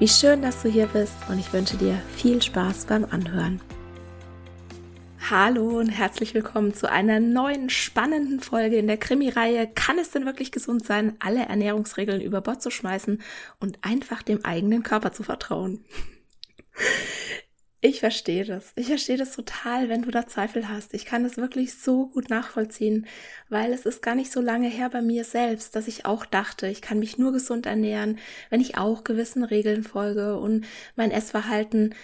Wie schön, dass du hier bist und ich wünsche dir viel Spaß beim Anhören. Hallo und herzlich willkommen zu einer neuen spannenden Folge in der Krimi-Reihe Kann es denn wirklich gesund sein, alle Ernährungsregeln über Bord zu schmeißen und einfach dem eigenen Körper zu vertrauen? Ich verstehe das. Ich verstehe das total, wenn du da Zweifel hast. Ich kann das wirklich so gut nachvollziehen, weil es ist gar nicht so lange her bei mir selbst, dass ich auch dachte, ich kann mich nur gesund ernähren, wenn ich auch gewissen Regeln folge und mein Essverhalten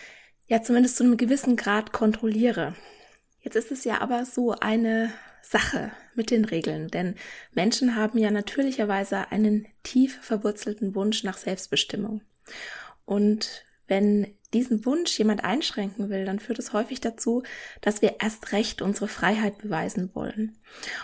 ja zumindest zu einem gewissen Grad kontrolliere. Jetzt ist es ja aber so eine Sache mit den Regeln, denn Menschen haben ja natürlicherweise einen tief verwurzelten Wunsch nach Selbstbestimmung. Und wenn diesen Wunsch jemand einschränken will, dann führt es häufig dazu, dass wir erst recht unsere Freiheit beweisen wollen.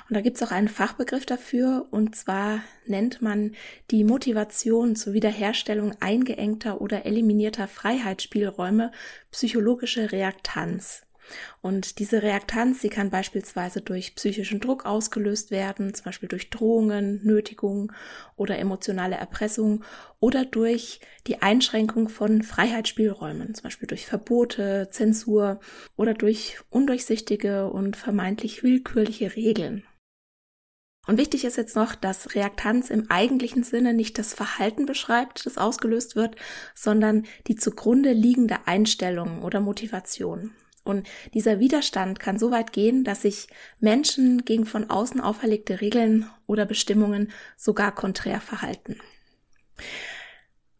Und da gibt es auch einen Fachbegriff dafür, und zwar nennt man die Motivation zur Wiederherstellung eingeengter oder eliminierter Freiheitsspielräume psychologische Reaktanz. Und diese Reaktanz, sie kann beispielsweise durch psychischen Druck ausgelöst werden, zum Beispiel durch Drohungen, Nötigungen oder emotionale Erpressung oder durch die Einschränkung von Freiheitsspielräumen, zum Beispiel durch Verbote, Zensur oder durch undurchsichtige und vermeintlich willkürliche Regeln. Und wichtig ist jetzt noch, dass Reaktanz im eigentlichen Sinne nicht das Verhalten beschreibt, das ausgelöst wird, sondern die zugrunde liegende Einstellung oder Motivation. Und dieser Widerstand kann so weit gehen, dass sich Menschen gegen von außen auferlegte Regeln oder Bestimmungen sogar konträr verhalten.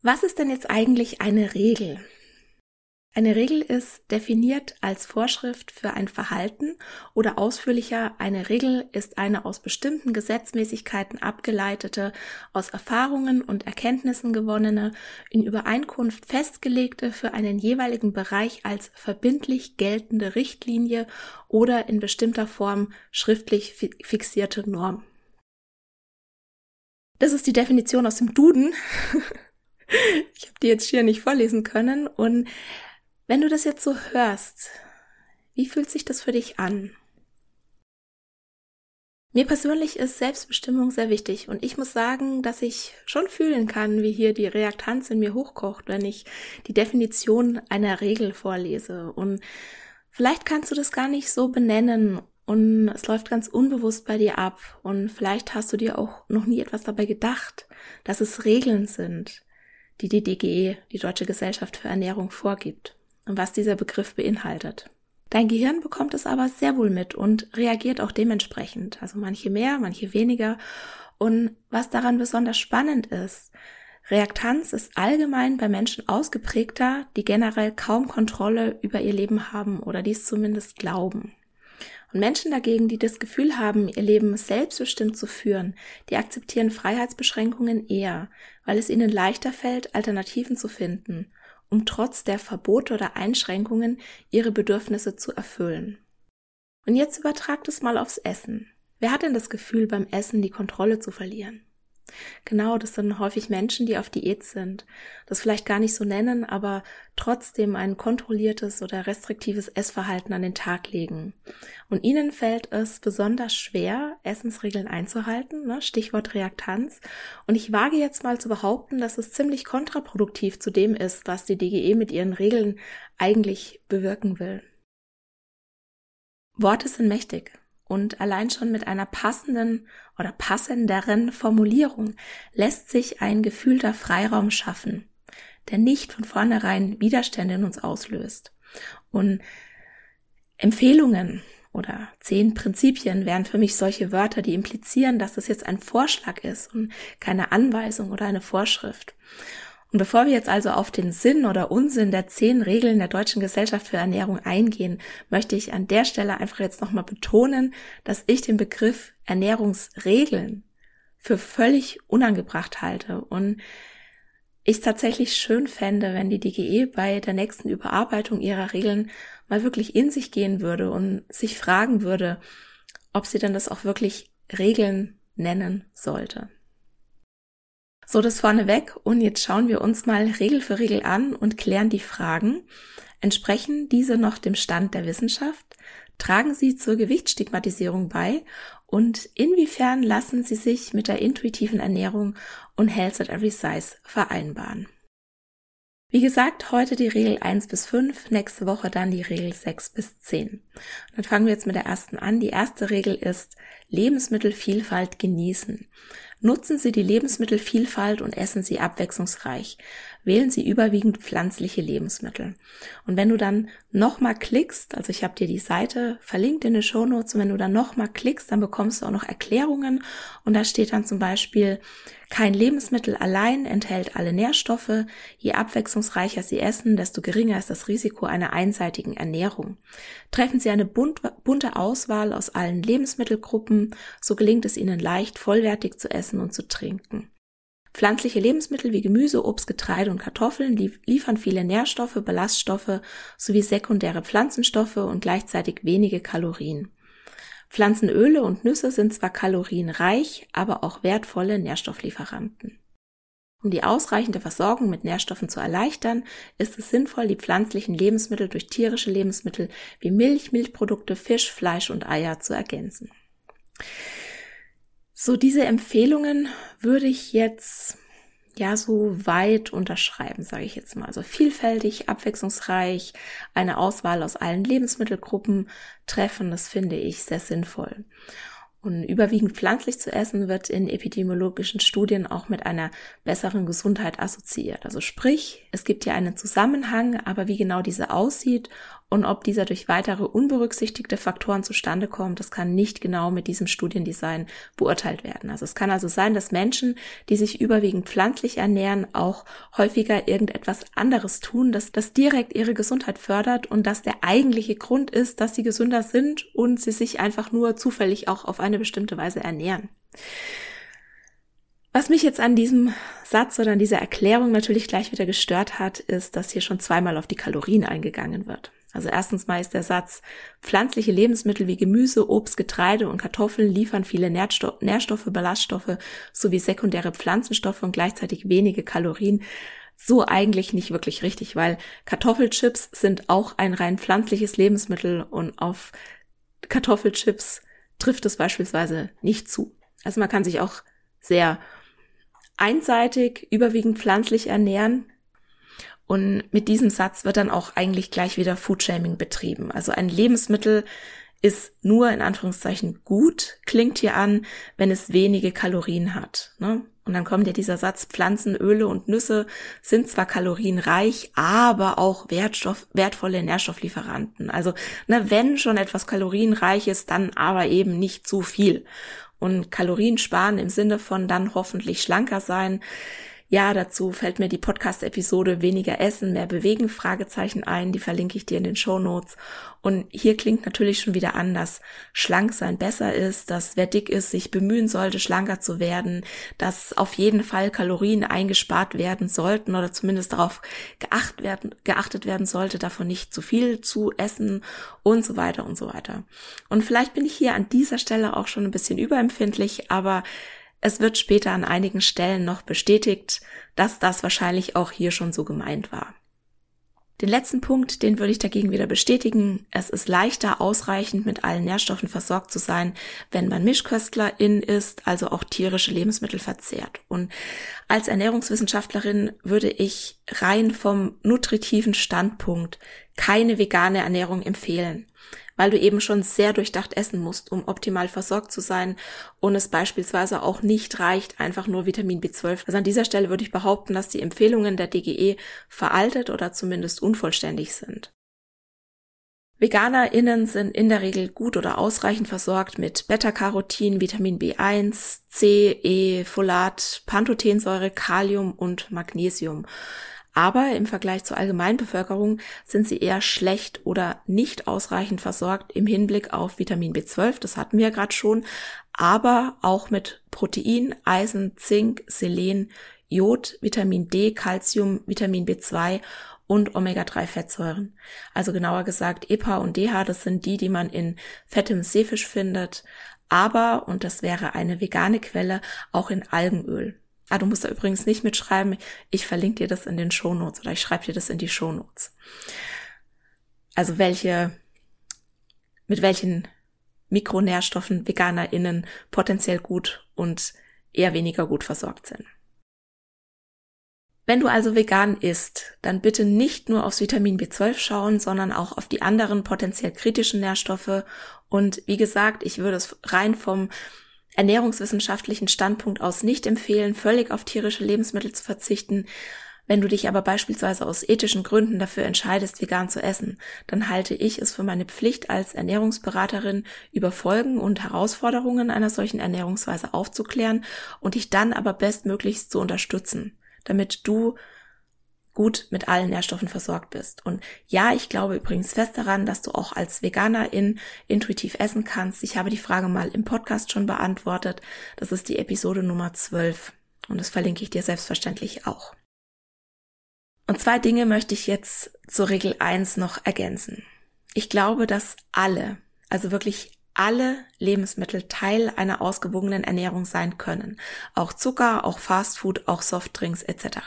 Was ist denn jetzt eigentlich eine Regel? Eine Regel ist definiert als Vorschrift für ein Verhalten oder ausführlicher, eine Regel ist eine aus bestimmten Gesetzmäßigkeiten abgeleitete, aus Erfahrungen und Erkenntnissen gewonnene, in Übereinkunft festgelegte, für einen jeweiligen Bereich als verbindlich geltende Richtlinie oder in bestimmter Form schriftlich fixierte Norm. Das ist die Definition aus dem Duden. ich habe die jetzt hier nicht vorlesen können und wenn du das jetzt so hörst, wie fühlt sich das für dich an? Mir persönlich ist Selbstbestimmung sehr wichtig und ich muss sagen, dass ich schon fühlen kann, wie hier die Reaktanz in mir hochkocht, wenn ich die Definition einer Regel vorlese. Und vielleicht kannst du das gar nicht so benennen und es läuft ganz unbewusst bei dir ab und vielleicht hast du dir auch noch nie etwas dabei gedacht, dass es Regeln sind, die die DGE, die Deutsche Gesellschaft für Ernährung, vorgibt und was dieser Begriff beinhaltet. Dein Gehirn bekommt es aber sehr wohl mit und reagiert auch dementsprechend. Also manche mehr, manche weniger. Und was daran besonders spannend ist, Reaktanz ist allgemein bei Menschen ausgeprägter, die generell kaum Kontrolle über ihr Leben haben oder dies zumindest glauben. Und Menschen dagegen, die das Gefühl haben, ihr Leben selbstbestimmt zu führen, die akzeptieren Freiheitsbeschränkungen eher, weil es ihnen leichter fällt, Alternativen zu finden um trotz der Verbote oder Einschränkungen ihre Bedürfnisse zu erfüllen. Und jetzt übertragt es mal aufs Essen. Wer hat denn das Gefühl, beim Essen die Kontrolle zu verlieren? Genau, das sind häufig Menschen, die auf Diät sind, das vielleicht gar nicht so nennen, aber trotzdem ein kontrolliertes oder restriktives Essverhalten an den Tag legen. Und ihnen fällt es besonders schwer, Essensregeln einzuhalten, ne? Stichwort Reaktanz. Und ich wage jetzt mal zu behaupten, dass es ziemlich kontraproduktiv zu dem ist, was die DGE mit ihren Regeln eigentlich bewirken will. Worte sind mächtig. Und allein schon mit einer passenden oder passenderen Formulierung lässt sich ein gefühlter Freiraum schaffen. der nicht von vornherein Widerstände in uns auslöst. Und Empfehlungen oder zehn Prinzipien wären für mich solche Wörter, die implizieren, dass das jetzt ein Vorschlag ist und keine Anweisung oder eine Vorschrift. Und bevor wir jetzt also auf den Sinn oder Unsinn der zehn Regeln der Deutschen Gesellschaft für Ernährung eingehen, möchte ich an der Stelle einfach jetzt nochmal betonen, dass ich den Begriff Ernährungsregeln für völlig unangebracht halte und ich tatsächlich schön fände, wenn die DGE bei der nächsten Überarbeitung ihrer Regeln mal wirklich in sich gehen würde und sich fragen würde, ob sie denn das auch wirklich Regeln nennen sollte. So, das vorneweg und jetzt schauen wir uns mal Regel für Regel an und klären die Fragen. Entsprechen diese noch dem Stand der Wissenschaft? Tragen sie zur Gewichtsstigmatisierung bei? Und inwiefern lassen sie sich mit der intuitiven Ernährung und Health at Every Size vereinbaren? Wie gesagt, heute die Regel 1 bis 5, nächste Woche dann die Regel 6 bis 10. dann fangen wir jetzt mit der ersten an. Die erste Regel ist Lebensmittelvielfalt genießen. Nutzen Sie die Lebensmittelvielfalt und essen Sie abwechslungsreich. Wählen Sie überwiegend pflanzliche Lebensmittel. Und wenn du dann nochmal klickst, also ich habe dir die Seite verlinkt in den Show Notes, und wenn du dann nochmal klickst, dann bekommst du auch noch Erklärungen und da steht dann zum Beispiel, kein Lebensmittel allein enthält alle Nährstoffe. Je abwechslungsreicher Sie essen, desto geringer ist das Risiko einer einseitigen Ernährung. Treffen Sie eine bunte Auswahl aus allen Lebensmittelgruppen, so gelingt es Ihnen leicht, vollwertig zu essen und zu trinken. Pflanzliche Lebensmittel wie Gemüse, Obst, Getreide und Kartoffeln liefern viele Nährstoffe, Ballaststoffe sowie sekundäre Pflanzenstoffe und gleichzeitig wenige Kalorien. Pflanzenöle und Nüsse sind zwar kalorienreich, aber auch wertvolle Nährstofflieferanten. Um die ausreichende Versorgung mit Nährstoffen zu erleichtern, ist es sinnvoll, die pflanzlichen Lebensmittel durch tierische Lebensmittel wie Milch, Milchprodukte, Fisch, Fleisch und Eier zu ergänzen. So, diese Empfehlungen würde ich jetzt ja so weit unterschreiben, sage ich jetzt mal. Also vielfältig, abwechslungsreich, eine Auswahl aus allen Lebensmittelgruppen treffen, das finde ich sehr sinnvoll. Und überwiegend pflanzlich zu essen wird in epidemiologischen Studien auch mit einer besseren Gesundheit assoziiert. Also sprich, es gibt hier einen Zusammenhang, aber wie genau dieser aussieht und ob dieser durch weitere unberücksichtigte Faktoren zustande kommt, das kann nicht genau mit diesem Studiendesign beurteilt werden. Also es kann also sein, dass Menschen, die sich überwiegend pflanzlich ernähren, auch häufiger irgendetwas anderes tun, das, das direkt ihre Gesundheit fördert und dass der eigentliche Grund ist, dass sie gesünder sind und sie sich einfach nur zufällig auch auf eine bestimmte Weise ernähren. Was mich jetzt an diesem Satz oder an dieser Erklärung natürlich gleich wieder gestört hat, ist, dass hier schon zweimal auf die Kalorien eingegangen wird. Also erstens mal ist der Satz, pflanzliche Lebensmittel wie Gemüse, Obst, Getreide und Kartoffeln liefern viele Nährstoff, Nährstoffe, Ballaststoffe sowie sekundäre Pflanzenstoffe und gleichzeitig wenige Kalorien. So eigentlich nicht wirklich richtig, weil Kartoffelchips sind auch ein rein pflanzliches Lebensmittel und auf Kartoffelchips trifft es beispielsweise nicht zu. Also man kann sich auch sehr einseitig, überwiegend pflanzlich ernähren, und mit diesem Satz wird dann auch eigentlich gleich wieder Foodshaming betrieben. Also ein Lebensmittel ist nur in Anführungszeichen gut, klingt hier an, wenn es wenige Kalorien hat. Ne? Und dann kommt ja dieser Satz, Pflanzen, Öle und Nüsse sind zwar kalorienreich, aber auch Wertstoff, wertvolle Nährstofflieferanten. Also ne, wenn schon etwas kalorienreich ist, dann aber eben nicht zu viel. Und Kalorien sparen im Sinne von dann hoffentlich schlanker sein ja, dazu fällt mir die Podcast-Episode Weniger Essen, mehr Bewegen, Fragezeichen ein. Die verlinke ich dir in den Show Notes. Und hier klingt natürlich schon wieder an, dass schlank sein besser ist, dass wer dick ist, sich bemühen sollte, schlanker zu werden, dass auf jeden Fall Kalorien eingespart werden sollten oder zumindest darauf geachtet werden, geachtet werden sollte, davon nicht zu viel zu essen und so weiter und so weiter. Und vielleicht bin ich hier an dieser Stelle auch schon ein bisschen überempfindlich, aber es wird später an einigen Stellen noch bestätigt, dass das wahrscheinlich auch hier schon so gemeint war. Den letzten Punkt, den würde ich dagegen wieder bestätigen. Es ist leichter, ausreichend mit allen Nährstoffen versorgt zu sein, wenn man Mischköstlerin ist, also auch tierische Lebensmittel verzehrt. Und als Ernährungswissenschaftlerin würde ich rein vom nutritiven Standpunkt keine vegane Ernährung empfehlen weil du eben schon sehr durchdacht essen musst, um optimal versorgt zu sein und es beispielsweise auch nicht reicht, einfach nur Vitamin B12. Also an dieser Stelle würde ich behaupten, dass die Empfehlungen der DGE veraltet oder zumindest unvollständig sind. VeganerInnen sind in der Regel gut oder ausreichend versorgt mit Beta-Carotin, Vitamin B1, C, E, Folat, Pantothensäure, Kalium und Magnesium. Aber im Vergleich zur Allgemeinbevölkerung sind sie eher schlecht oder nicht ausreichend versorgt im Hinblick auf Vitamin B12, das hatten wir ja gerade schon, aber auch mit Protein, Eisen, Zink, Selen, Jod, Vitamin D, Calcium, Vitamin B2 und Omega-3-Fettsäuren. Also genauer gesagt, EPA und DH, das sind die, die man in fettem Seefisch findet, aber, und das wäre eine vegane Quelle, auch in Algenöl. Ah, du musst da übrigens nicht mitschreiben. Ich verlinke dir das in den Shownotes oder ich schreibe dir das in die Shownotes. Also welche, mit welchen Mikronährstoffen VeganerInnen potenziell gut und eher weniger gut versorgt sind. Wenn du also vegan isst, dann bitte nicht nur aufs Vitamin B12 schauen, sondern auch auf die anderen potenziell kritischen Nährstoffe. Und wie gesagt, ich würde es rein vom ernährungswissenschaftlichen Standpunkt aus nicht empfehlen, völlig auf tierische Lebensmittel zu verzichten. Wenn du dich aber beispielsweise aus ethischen Gründen dafür entscheidest, vegan zu essen, dann halte ich es für meine Pflicht als Ernährungsberaterin, über Folgen und Herausforderungen einer solchen Ernährungsweise aufzuklären und dich dann aber bestmöglichst zu unterstützen, damit du gut mit allen Nährstoffen versorgt bist. Und ja, ich glaube übrigens fest daran, dass du auch als Veganerin intuitiv essen kannst. Ich habe die Frage mal im Podcast schon beantwortet. Das ist die Episode Nummer 12 und das verlinke ich dir selbstverständlich auch. Und zwei Dinge möchte ich jetzt zur Regel 1 noch ergänzen. Ich glaube, dass alle, also wirklich alle Lebensmittel Teil einer ausgewogenen Ernährung sein können. Auch Zucker, auch Fastfood, auch Softdrinks etc.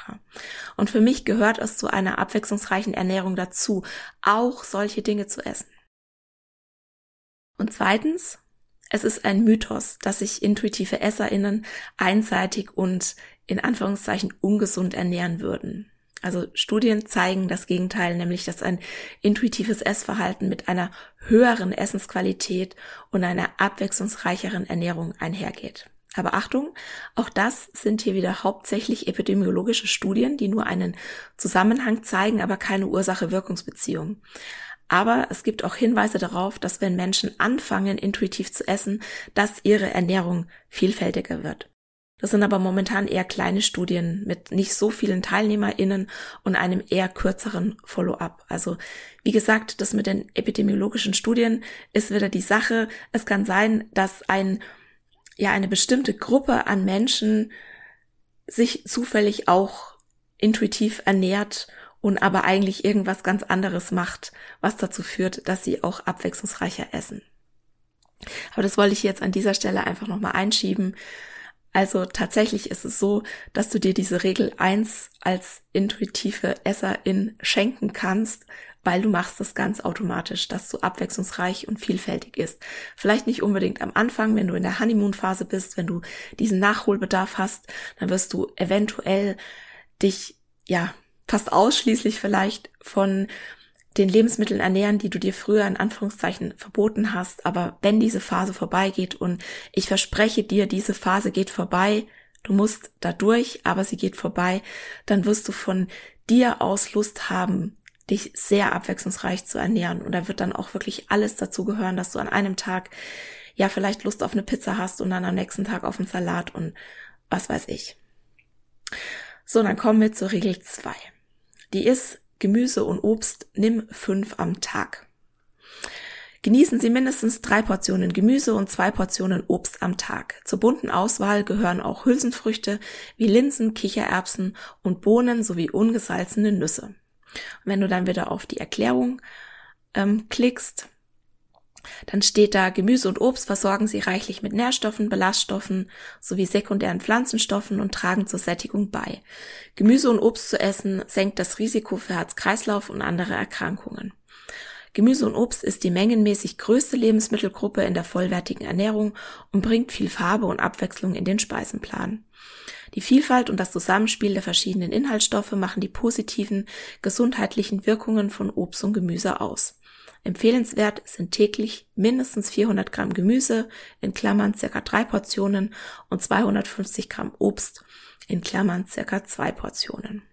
Und für mich gehört es zu einer abwechslungsreichen Ernährung dazu, auch solche Dinge zu essen. Und zweitens, es ist ein Mythos, dass sich intuitive Esserinnen einseitig und in Anführungszeichen ungesund ernähren würden. Also Studien zeigen das Gegenteil, nämlich dass ein intuitives Essverhalten mit einer höheren Essensqualität und einer abwechslungsreicheren Ernährung einhergeht. Aber Achtung, auch das sind hier wieder hauptsächlich epidemiologische Studien, die nur einen Zusammenhang zeigen, aber keine Ursache-Wirkungsbeziehung. Aber es gibt auch Hinweise darauf, dass wenn Menschen anfangen, intuitiv zu essen, dass ihre Ernährung vielfältiger wird. Das sind aber momentan eher kleine Studien mit nicht so vielen TeilnehmerInnen und einem eher kürzeren Follow-up. Also, wie gesagt, das mit den epidemiologischen Studien ist wieder die Sache. Es kann sein, dass ein, ja, eine bestimmte Gruppe an Menschen sich zufällig auch intuitiv ernährt und aber eigentlich irgendwas ganz anderes macht, was dazu führt, dass sie auch abwechslungsreicher essen. Aber das wollte ich jetzt an dieser Stelle einfach nochmal einschieben. Also tatsächlich ist es so, dass du dir diese Regel eins als intuitive Esserin schenken kannst, weil du machst das ganz automatisch, dass du abwechslungsreich und vielfältig ist. Vielleicht nicht unbedingt am Anfang, wenn du in der Honeymoon-Phase bist, wenn du diesen Nachholbedarf hast, dann wirst du eventuell dich, ja, fast ausschließlich vielleicht von den Lebensmitteln ernähren, die du dir früher in Anführungszeichen verboten hast. Aber wenn diese Phase vorbeigeht und ich verspreche dir, diese Phase geht vorbei, du musst da durch, aber sie geht vorbei, dann wirst du von dir aus Lust haben, dich sehr abwechslungsreich zu ernähren. Und da wird dann auch wirklich alles dazu gehören, dass du an einem Tag ja vielleicht Lust auf eine Pizza hast und dann am nächsten Tag auf einen Salat und was weiß ich. So, dann kommen wir zur Regel zwei. Die ist, Gemüse und Obst nimm fünf am Tag. Genießen Sie mindestens drei Portionen Gemüse und zwei Portionen Obst am Tag. Zur bunten Auswahl gehören auch Hülsenfrüchte wie Linsen, Kichererbsen und Bohnen sowie ungesalzene Nüsse. Und wenn du dann wieder auf die Erklärung ähm, klickst, dann steht da, Gemüse und Obst versorgen sie reichlich mit Nährstoffen, Ballaststoffen sowie sekundären Pflanzenstoffen und tragen zur Sättigung bei. Gemüse und Obst zu essen senkt das Risiko für Herz-Kreislauf und andere Erkrankungen. Gemüse und Obst ist die mengenmäßig größte Lebensmittelgruppe in der vollwertigen Ernährung und bringt viel Farbe und Abwechslung in den Speisenplan. Die Vielfalt und das Zusammenspiel der verschiedenen Inhaltsstoffe machen die positiven gesundheitlichen Wirkungen von Obst und Gemüse aus. Empfehlenswert sind täglich mindestens 400 Gramm Gemüse, in Klammern circa drei Portionen und 250 Gramm Obst, in Klammern circa zwei Portionen.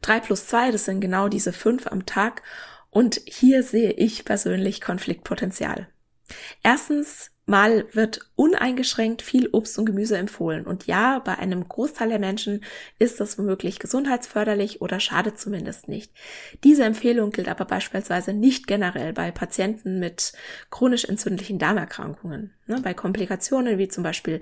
Drei plus zwei, das sind genau diese fünf am Tag und hier sehe ich persönlich Konfliktpotenzial. Erstens Mal wird uneingeschränkt viel Obst und Gemüse empfohlen. Und ja, bei einem Großteil der Menschen ist das womöglich gesundheitsförderlich oder schadet zumindest nicht. Diese Empfehlung gilt aber beispielsweise nicht generell bei Patienten mit chronisch entzündlichen Darmerkrankungen. Ne, bei Komplikationen wie zum Beispiel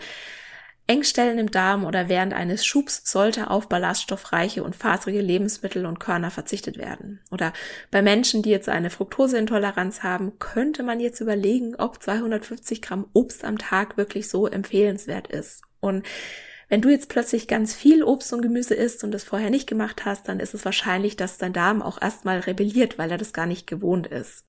Engstellen im Darm oder während eines Schubs sollte auf ballaststoffreiche und faserige Lebensmittel und Körner verzichtet werden. Oder bei Menschen, die jetzt eine Fructoseintoleranz haben, könnte man jetzt überlegen, ob 250 Gramm Obst am Tag wirklich so empfehlenswert ist. Und wenn du jetzt plötzlich ganz viel Obst und Gemüse isst und das vorher nicht gemacht hast, dann ist es wahrscheinlich, dass dein Darm auch erstmal rebelliert, weil er das gar nicht gewohnt ist.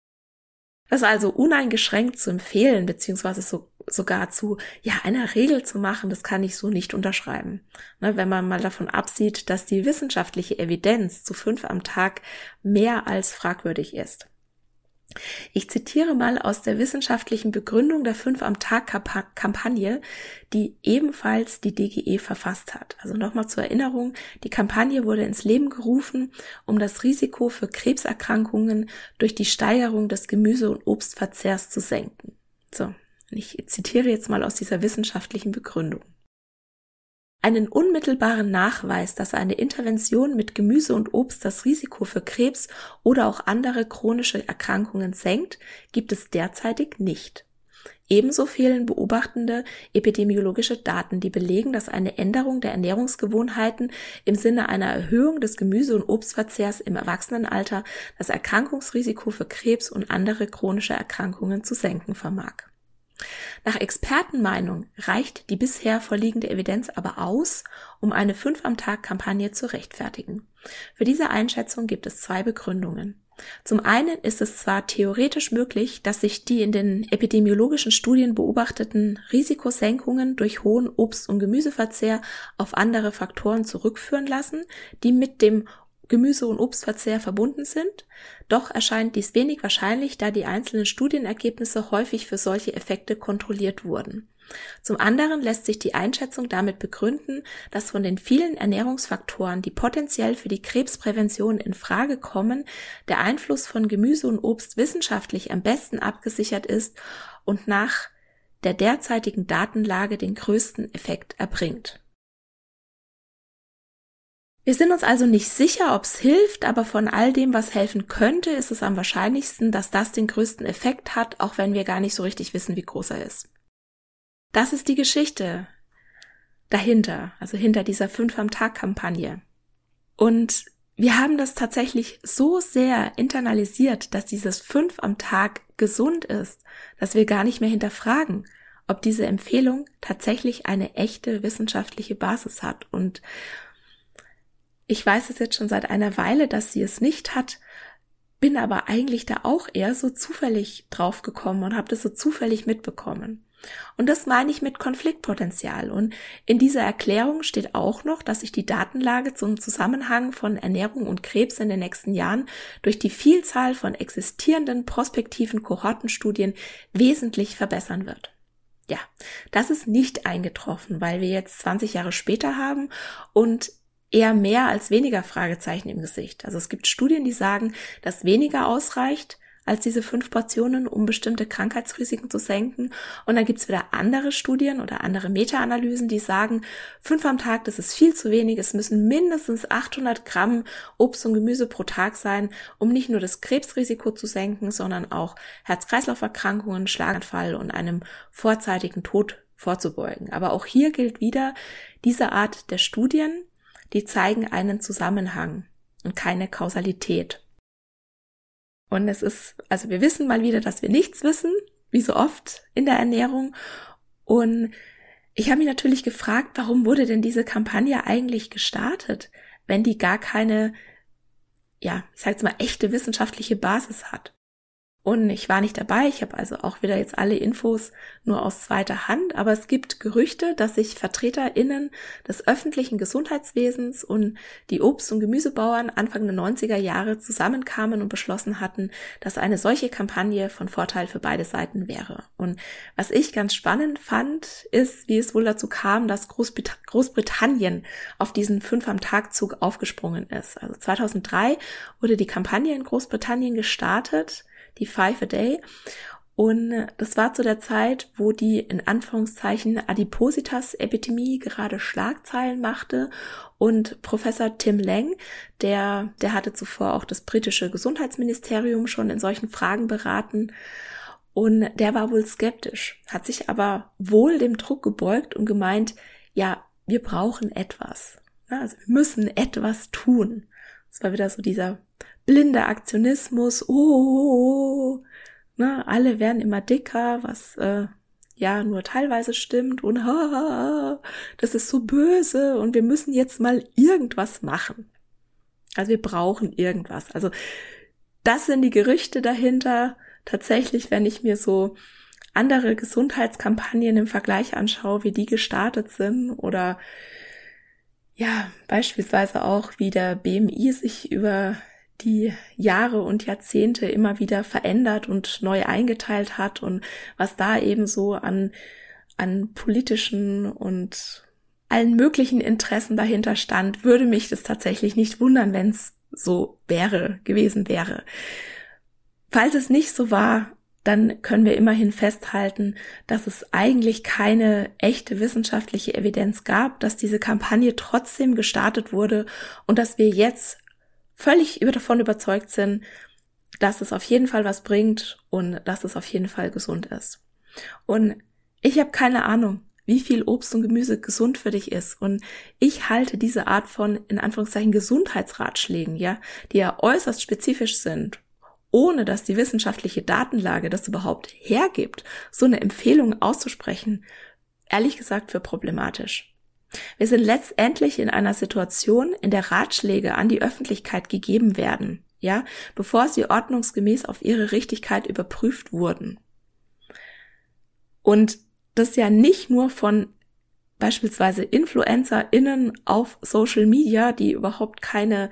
Das also uneingeschränkt zu empfehlen, beziehungsweise so, sogar zu, ja, einer Regel zu machen, das kann ich so nicht unterschreiben. Ne, wenn man mal davon absieht, dass die wissenschaftliche Evidenz zu fünf am Tag mehr als fragwürdig ist. Ich zitiere mal aus der wissenschaftlichen Begründung der Fünf am Tag Kampagne, die ebenfalls die DGE verfasst hat. Also nochmal zur Erinnerung, die Kampagne wurde ins Leben gerufen, um das Risiko für Krebserkrankungen durch die Steigerung des Gemüse- und Obstverzehrs zu senken. So, ich zitiere jetzt mal aus dieser wissenschaftlichen Begründung einen unmittelbaren Nachweis, dass eine Intervention mit Gemüse und Obst das Risiko für Krebs oder auch andere chronische Erkrankungen senkt, gibt es derzeitig nicht. Ebenso fehlen beobachtende epidemiologische Daten, die belegen, dass eine Änderung der Ernährungsgewohnheiten im Sinne einer Erhöhung des Gemüse- und Obstverzehrs im Erwachsenenalter das Erkrankungsrisiko für Krebs und andere chronische Erkrankungen zu senken vermag. Nach Expertenmeinung reicht die bisher vorliegende Evidenz aber aus, um eine fünf am Tag Kampagne zu rechtfertigen. Für diese Einschätzung gibt es zwei Begründungen. Zum einen ist es zwar theoretisch möglich, dass sich die in den epidemiologischen Studien beobachteten Risikosenkungen durch hohen Obst- und Gemüseverzehr auf andere Faktoren zurückführen lassen, die mit dem Gemüse- und Obstverzehr verbunden sind, doch erscheint dies wenig wahrscheinlich, da die einzelnen Studienergebnisse häufig für solche Effekte kontrolliert wurden. Zum anderen lässt sich die Einschätzung damit begründen, dass von den vielen Ernährungsfaktoren, die potenziell für die Krebsprävention in Frage kommen, der Einfluss von Gemüse und Obst wissenschaftlich am besten abgesichert ist und nach der derzeitigen Datenlage den größten Effekt erbringt. Wir sind uns also nicht sicher, ob es hilft, aber von all dem, was helfen könnte, ist es am wahrscheinlichsten, dass das den größten Effekt hat, auch wenn wir gar nicht so richtig wissen, wie groß er ist. Das ist die Geschichte dahinter, also hinter dieser Fünf am Tag Kampagne. Und wir haben das tatsächlich so sehr internalisiert, dass dieses Fünf am Tag gesund ist, dass wir gar nicht mehr hinterfragen, ob diese Empfehlung tatsächlich eine echte wissenschaftliche Basis hat und ich weiß es jetzt schon seit einer Weile, dass sie es nicht hat, bin aber eigentlich da auch eher so zufällig draufgekommen und habe das so zufällig mitbekommen. Und das meine ich mit Konfliktpotenzial. Und in dieser Erklärung steht auch noch, dass sich die Datenlage zum Zusammenhang von Ernährung und Krebs in den nächsten Jahren durch die Vielzahl von existierenden prospektiven Kohortenstudien wesentlich verbessern wird. Ja, das ist nicht eingetroffen, weil wir jetzt 20 Jahre später haben und eher mehr als weniger Fragezeichen im Gesicht. Also es gibt Studien, die sagen, dass weniger ausreicht als diese fünf Portionen, um bestimmte Krankheitsrisiken zu senken. Und dann gibt's wieder andere Studien oder andere Meta-Analysen, die sagen, fünf am Tag, das ist viel zu wenig. Es müssen mindestens 800 Gramm Obst und Gemüse pro Tag sein, um nicht nur das Krebsrisiko zu senken, sondern auch Herz-Kreislauf-Erkrankungen, Schlaganfall und einem vorzeitigen Tod vorzubeugen. Aber auch hier gilt wieder diese Art der Studien, die zeigen einen Zusammenhang und keine Kausalität. Und es ist, also wir wissen mal wieder, dass wir nichts wissen, wie so oft in der Ernährung. Und ich habe mich natürlich gefragt, warum wurde denn diese Kampagne eigentlich gestartet, wenn die gar keine, ja, ich sage jetzt mal, echte wissenschaftliche Basis hat. Und ich war nicht dabei, ich habe also auch wieder jetzt alle Infos nur aus zweiter Hand, aber es gibt Gerüchte, dass sich Vertreterinnen des öffentlichen Gesundheitswesens und die Obst- und Gemüsebauern Anfang der 90er Jahre zusammenkamen und beschlossen hatten, dass eine solche Kampagne von Vorteil für beide Seiten wäre. Und was ich ganz spannend fand, ist, wie es wohl dazu kam, dass Großbrit Großbritannien auf diesen Fünf am Tag Zug aufgesprungen ist. Also 2003 wurde die Kampagne in Großbritannien gestartet die Five a Day. Und das war zu der Zeit, wo die in Anführungszeichen Adipositas-Epidemie gerade Schlagzeilen machte und Professor Tim Lang, der, der hatte zuvor auch das britische Gesundheitsministerium schon in solchen Fragen beraten und der war wohl skeptisch, hat sich aber wohl dem Druck gebeugt und gemeint, ja, wir brauchen etwas. Also wir müssen etwas tun. Das war wieder so dieser blinder Aktionismus, oh, oh, oh, ne, alle werden immer dicker, was äh, ja nur teilweise stimmt und ha, das ist so böse und wir müssen jetzt mal irgendwas machen. Also wir brauchen irgendwas. Also das sind die Gerüchte dahinter. Tatsächlich, wenn ich mir so andere Gesundheitskampagnen im Vergleich anschaue, wie die gestartet sind oder ja, beispielsweise auch, wie der BMI sich über die Jahre und Jahrzehnte immer wieder verändert und neu eingeteilt hat und was da eben so an, an politischen und allen möglichen Interessen dahinter stand, würde mich das tatsächlich nicht wundern, wenn es so wäre, gewesen wäre. Falls es nicht so war, dann können wir immerhin festhalten, dass es eigentlich keine echte wissenschaftliche Evidenz gab, dass diese Kampagne trotzdem gestartet wurde und dass wir jetzt völlig davon überzeugt sind, dass es auf jeden Fall was bringt und dass es auf jeden Fall gesund ist. Und ich habe keine Ahnung, wie viel Obst und Gemüse gesund für dich ist. Und ich halte diese Art von, in Anführungszeichen, Gesundheitsratschlägen, ja, die ja äußerst spezifisch sind, ohne dass die wissenschaftliche Datenlage das überhaupt hergibt, so eine Empfehlung auszusprechen, ehrlich gesagt für problematisch. Wir sind letztendlich in einer Situation, in der Ratschläge an die Öffentlichkeit gegeben werden, ja, bevor sie ordnungsgemäß auf ihre Richtigkeit überprüft wurden. Und das ja nicht nur von beispielsweise InfluencerInnen auf Social Media, die überhaupt keine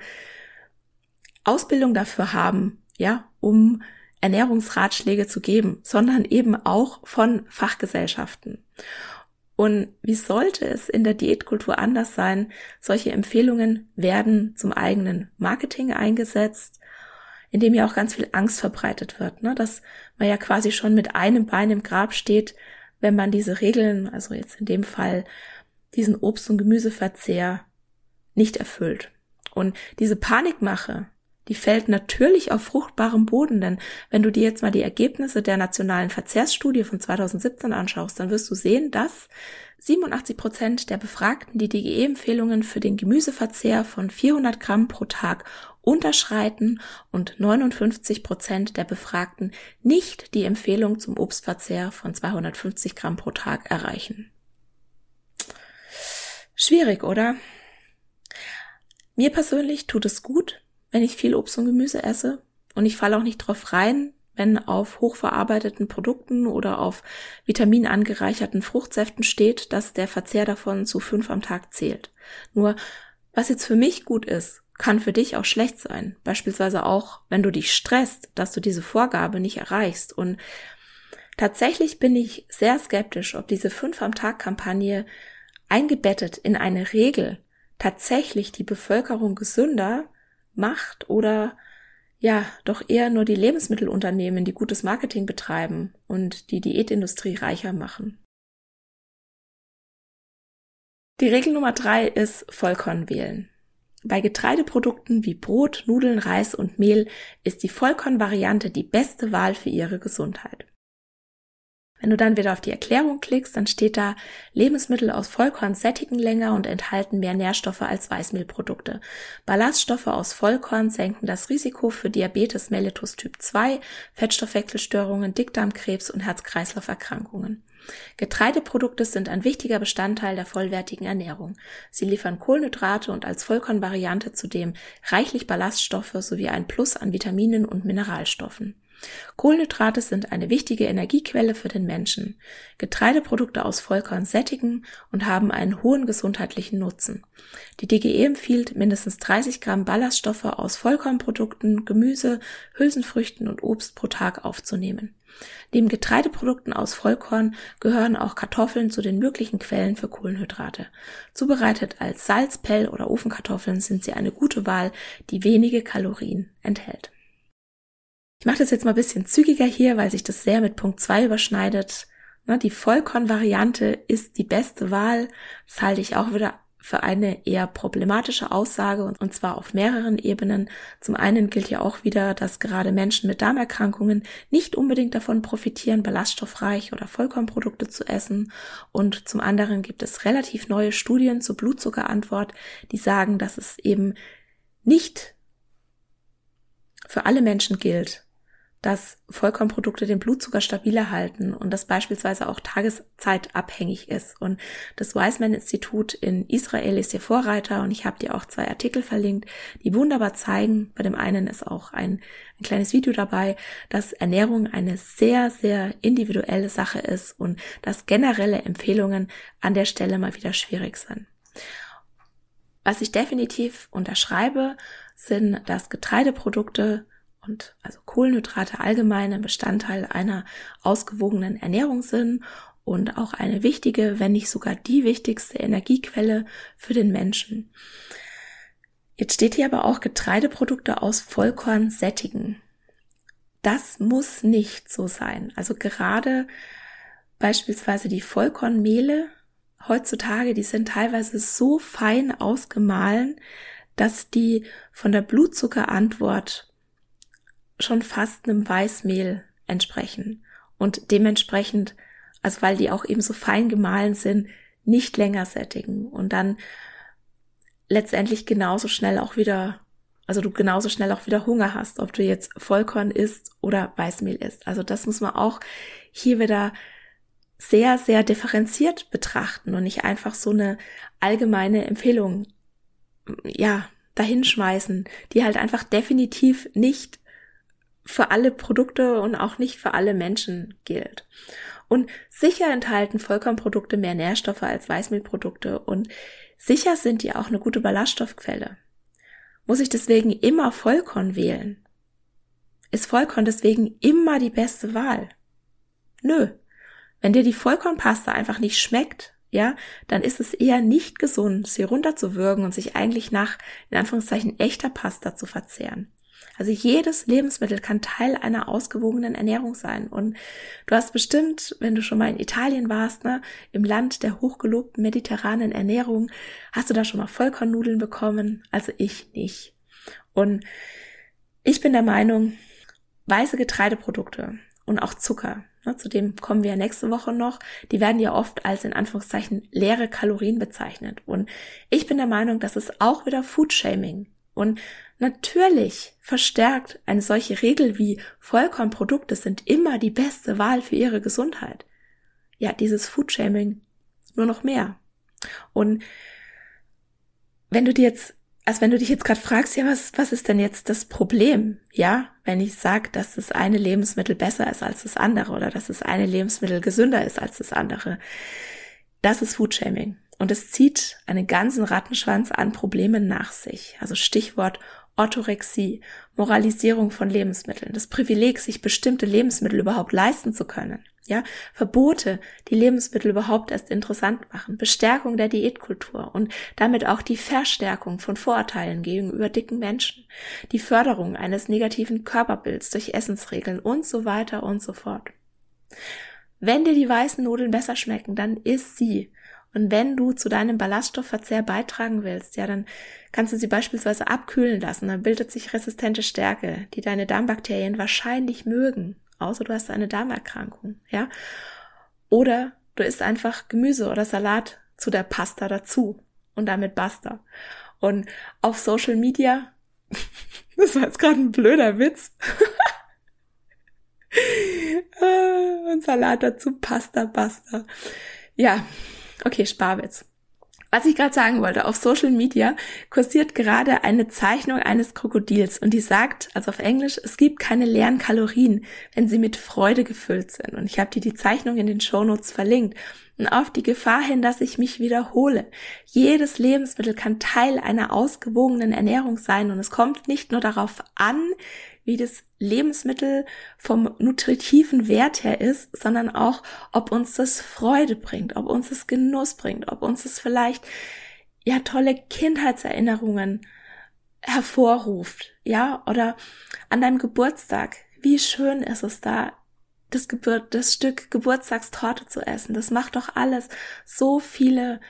Ausbildung dafür haben, ja, um Ernährungsratschläge zu geben, sondern eben auch von Fachgesellschaften. Und wie sollte es in der Diätkultur anders sein? Solche Empfehlungen werden zum eigenen Marketing eingesetzt, indem ja auch ganz viel Angst verbreitet wird, ne? dass man ja quasi schon mit einem Bein im Grab steht, wenn man diese Regeln, also jetzt in dem Fall diesen Obst- und Gemüseverzehr nicht erfüllt. Und diese Panikmache, die fällt natürlich auf fruchtbarem Boden, denn wenn du dir jetzt mal die Ergebnisse der nationalen Verzehrsstudie von 2017 anschaust, dann wirst du sehen, dass 87 Prozent der Befragten die DGE-Empfehlungen für den Gemüseverzehr von 400 Gramm pro Tag unterschreiten und 59 Prozent der Befragten nicht die Empfehlung zum Obstverzehr von 250 Gramm pro Tag erreichen. Schwierig, oder? Mir persönlich tut es gut, wenn ich viel Obst und Gemüse esse. Und ich falle auch nicht drauf rein, wenn auf hochverarbeiteten Produkten oder auf vitaminangereicherten Fruchtsäften steht, dass der Verzehr davon zu fünf am Tag zählt. Nur, was jetzt für mich gut ist, kann für dich auch schlecht sein. Beispielsweise auch, wenn du dich stresst, dass du diese Vorgabe nicht erreichst. Und tatsächlich bin ich sehr skeptisch, ob diese fünf am Tag Kampagne eingebettet in eine Regel tatsächlich die Bevölkerung gesünder macht oder ja, doch eher nur die Lebensmittelunternehmen, die gutes Marketing betreiben und die Diätindustrie reicher machen. Die Regel Nummer drei ist Vollkorn wählen. Bei Getreideprodukten wie Brot, Nudeln, Reis und Mehl ist die Vollkornvariante die beste Wahl für Ihre Gesundheit. Wenn du dann wieder auf die Erklärung klickst, dann steht da, Lebensmittel aus Vollkorn sättigen länger und enthalten mehr Nährstoffe als Weißmehlprodukte. Ballaststoffe aus Vollkorn senken das Risiko für Diabetes mellitus Typ 2, Fettstoffwechselstörungen, Dickdarmkrebs und Herz-Kreislauf-Erkrankungen. Getreideprodukte sind ein wichtiger Bestandteil der vollwertigen Ernährung. Sie liefern Kohlenhydrate und als Vollkornvariante zudem reichlich Ballaststoffe sowie ein Plus an Vitaminen und Mineralstoffen. Kohlenhydrate sind eine wichtige Energiequelle für den Menschen. Getreideprodukte aus Vollkorn sättigen und haben einen hohen gesundheitlichen Nutzen. Die DGE empfiehlt, mindestens 30 Gramm Ballaststoffe aus Vollkornprodukten, Gemüse, Hülsenfrüchten und Obst pro Tag aufzunehmen. Neben Getreideprodukten aus Vollkorn gehören auch Kartoffeln zu den möglichen Quellen für Kohlenhydrate. Zubereitet als Salz, Pell oder Ofenkartoffeln sind sie eine gute Wahl, die wenige Kalorien enthält. Ich mache das jetzt mal ein bisschen zügiger hier, weil sich das sehr mit Punkt 2 überschneidet. Ne, die Vollkorn-Variante ist die beste Wahl. Das halte ich auch wieder für eine eher problematische Aussage und zwar auf mehreren Ebenen. Zum einen gilt ja auch wieder, dass gerade Menschen mit Darmerkrankungen nicht unbedingt davon profitieren, ballaststoffreich oder Vollkornprodukte zu essen. Und zum anderen gibt es relativ neue Studien zur Blutzuckerantwort, die sagen, dass es eben nicht für alle Menschen gilt, dass Vollkornprodukte den Blutzucker stabiler halten und das beispielsweise auch tageszeitabhängig ist. Und das Weizmann-Institut in Israel ist hier Vorreiter und ich habe dir auch zwei Artikel verlinkt, die wunderbar zeigen, bei dem einen ist auch ein, ein kleines Video dabei, dass Ernährung eine sehr, sehr individuelle Sache ist und dass generelle Empfehlungen an der Stelle mal wieder schwierig sind. Was ich definitiv unterschreibe, sind, dass Getreideprodukte und also Kohlenhydrate allgemein ein Bestandteil einer ausgewogenen Ernährung sind und auch eine wichtige, wenn nicht sogar die wichtigste Energiequelle für den Menschen. Jetzt steht hier aber auch Getreideprodukte aus Vollkorn sättigen. Das muss nicht so sein. Also gerade beispielsweise die Vollkornmehle heutzutage, die sind teilweise so fein ausgemahlen, dass die von der Blutzuckerantwort schon fast einem Weißmehl entsprechen und dementsprechend, also weil die auch eben so fein gemahlen sind, nicht länger sättigen und dann letztendlich genauso schnell auch wieder, also du genauso schnell auch wieder Hunger hast, ob du jetzt Vollkorn isst oder Weißmehl isst. Also das muss man auch hier wieder sehr, sehr differenziert betrachten und nicht einfach so eine allgemeine Empfehlung, ja, dahinschmeißen, die halt einfach definitiv nicht für alle Produkte und auch nicht für alle Menschen gilt. Und sicher enthalten Vollkornprodukte mehr Nährstoffe als Weißmehlprodukte und sicher sind die auch eine gute Ballaststoffquelle. Muss ich deswegen immer Vollkorn wählen? Ist Vollkorn deswegen immer die beste Wahl? Nö. Wenn dir die Vollkornpasta einfach nicht schmeckt, ja, dann ist es eher nicht gesund, sie runterzuwürgen und sich eigentlich nach, in Anführungszeichen, echter Pasta zu verzehren. Also jedes Lebensmittel kann Teil einer ausgewogenen Ernährung sein. Und du hast bestimmt, wenn du schon mal in Italien warst, ne, im Land der hochgelobten mediterranen Ernährung, hast du da schon mal Vollkornnudeln bekommen? Also ich nicht. Und ich bin der Meinung, weiße Getreideprodukte und auch Zucker, ne, zu dem kommen wir nächste Woche noch, die werden ja oft als in Anführungszeichen leere Kalorien bezeichnet. Und ich bin der Meinung, das ist auch wieder Foodshaming. Und natürlich verstärkt eine solche Regel wie Vollkornprodukte sind immer die beste Wahl für ihre Gesundheit. Ja, dieses Foodshaming nur noch mehr. Und wenn du dir jetzt, also wenn du dich jetzt gerade fragst, ja, was, was ist denn jetzt das Problem? Ja, wenn ich sage, dass das eine Lebensmittel besser ist als das andere oder dass das eine Lebensmittel gesünder ist als das andere. Das ist Foodshaming. Und es zieht einen ganzen Rattenschwanz an Problemen nach sich. Also Stichwort Orthorexie, Moralisierung von Lebensmitteln, das Privileg, sich bestimmte Lebensmittel überhaupt leisten zu können. Ja, Verbote, die Lebensmittel überhaupt erst interessant machen, Bestärkung der Diätkultur und damit auch die Verstärkung von Vorurteilen gegenüber dicken Menschen, die Förderung eines negativen Körperbilds durch Essensregeln und so weiter und so fort. Wenn dir die weißen Nudeln besser schmecken, dann isst sie und wenn du zu deinem Ballaststoffverzehr beitragen willst, ja, dann kannst du sie beispielsweise abkühlen lassen. Dann bildet sich resistente Stärke, die deine Darmbakterien wahrscheinlich mögen, außer du hast eine Darmerkrankung, ja. Oder du isst einfach Gemüse oder Salat zu der Pasta dazu und damit basta. Und auf Social Media, das war jetzt gerade ein blöder Witz. und Salat dazu, Pasta, Pasta. Ja, Okay, Sparwitz. Was ich gerade sagen wollte, auf Social Media kursiert gerade eine Zeichnung eines Krokodils und die sagt, also auf Englisch, es gibt keine leeren Kalorien, wenn sie mit Freude gefüllt sind. Und ich habe dir die Zeichnung in den Shownotes verlinkt. Und auf die Gefahr hin, dass ich mich wiederhole. Jedes Lebensmittel kann Teil einer ausgewogenen Ernährung sein und es kommt nicht nur darauf an, wie das Lebensmittel vom nutritiven Wert her ist, sondern auch, ob uns das Freude bringt, ob uns das Genuss bringt, ob uns das vielleicht ja tolle Kindheitserinnerungen hervorruft, ja, oder an deinem Geburtstag. Wie schön ist es da, das, Geburt, das Stück Geburtstagstorte zu essen. Das macht doch alles so viele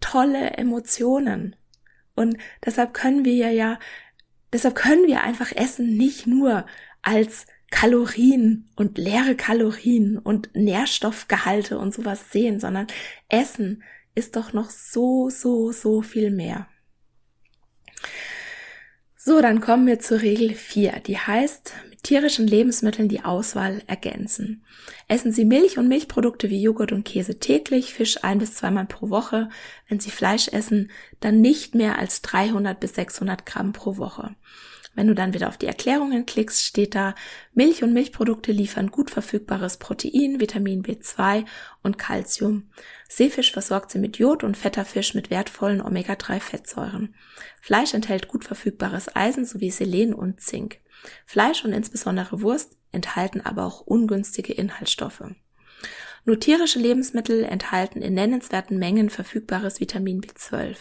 tolle Emotionen. Und deshalb können wir ja, deshalb können wir einfach Essen nicht nur als Kalorien und leere Kalorien und Nährstoffgehalte und sowas sehen, sondern Essen ist doch noch so, so, so viel mehr. So, dann kommen wir zur Regel 4, die heißt, tierischen Lebensmitteln die Auswahl ergänzen. Essen Sie Milch und Milchprodukte wie Joghurt und Käse täglich, Fisch ein bis zweimal pro Woche. Wenn Sie Fleisch essen, dann nicht mehr als 300 bis 600 Gramm pro Woche. Wenn du dann wieder auf die Erklärungen klickst, steht da, Milch und Milchprodukte liefern gut verfügbares Protein, Vitamin B2 und Calcium. Seefisch versorgt sie mit Jod und fetter Fisch mit wertvollen Omega-3-Fettsäuren. Fleisch enthält gut verfügbares Eisen sowie Selen und Zink. Fleisch und insbesondere Wurst enthalten aber auch ungünstige Inhaltsstoffe. Nur tierische Lebensmittel enthalten in nennenswerten Mengen verfügbares Vitamin B12.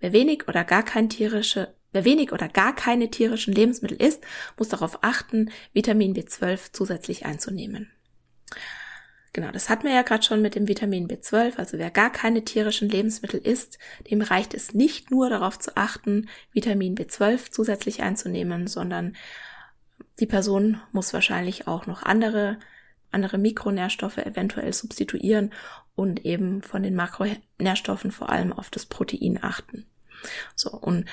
Wer wenig oder gar kein tierische Wer wenig oder gar keine tierischen Lebensmittel isst, muss darauf achten, Vitamin B12 zusätzlich einzunehmen. Genau, das hatten wir ja gerade schon mit dem Vitamin B12. Also wer gar keine tierischen Lebensmittel isst, dem reicht es nicht nur darauf zu achten, Vitamin B12 zusätzlich einzunehmen, sondern die Person muss wahrscheinlich auch noch andere, andere Mikronährstoffe eventuell substituieren und eben von den Makronährstoffen vor allem auf das Protein achten. So, und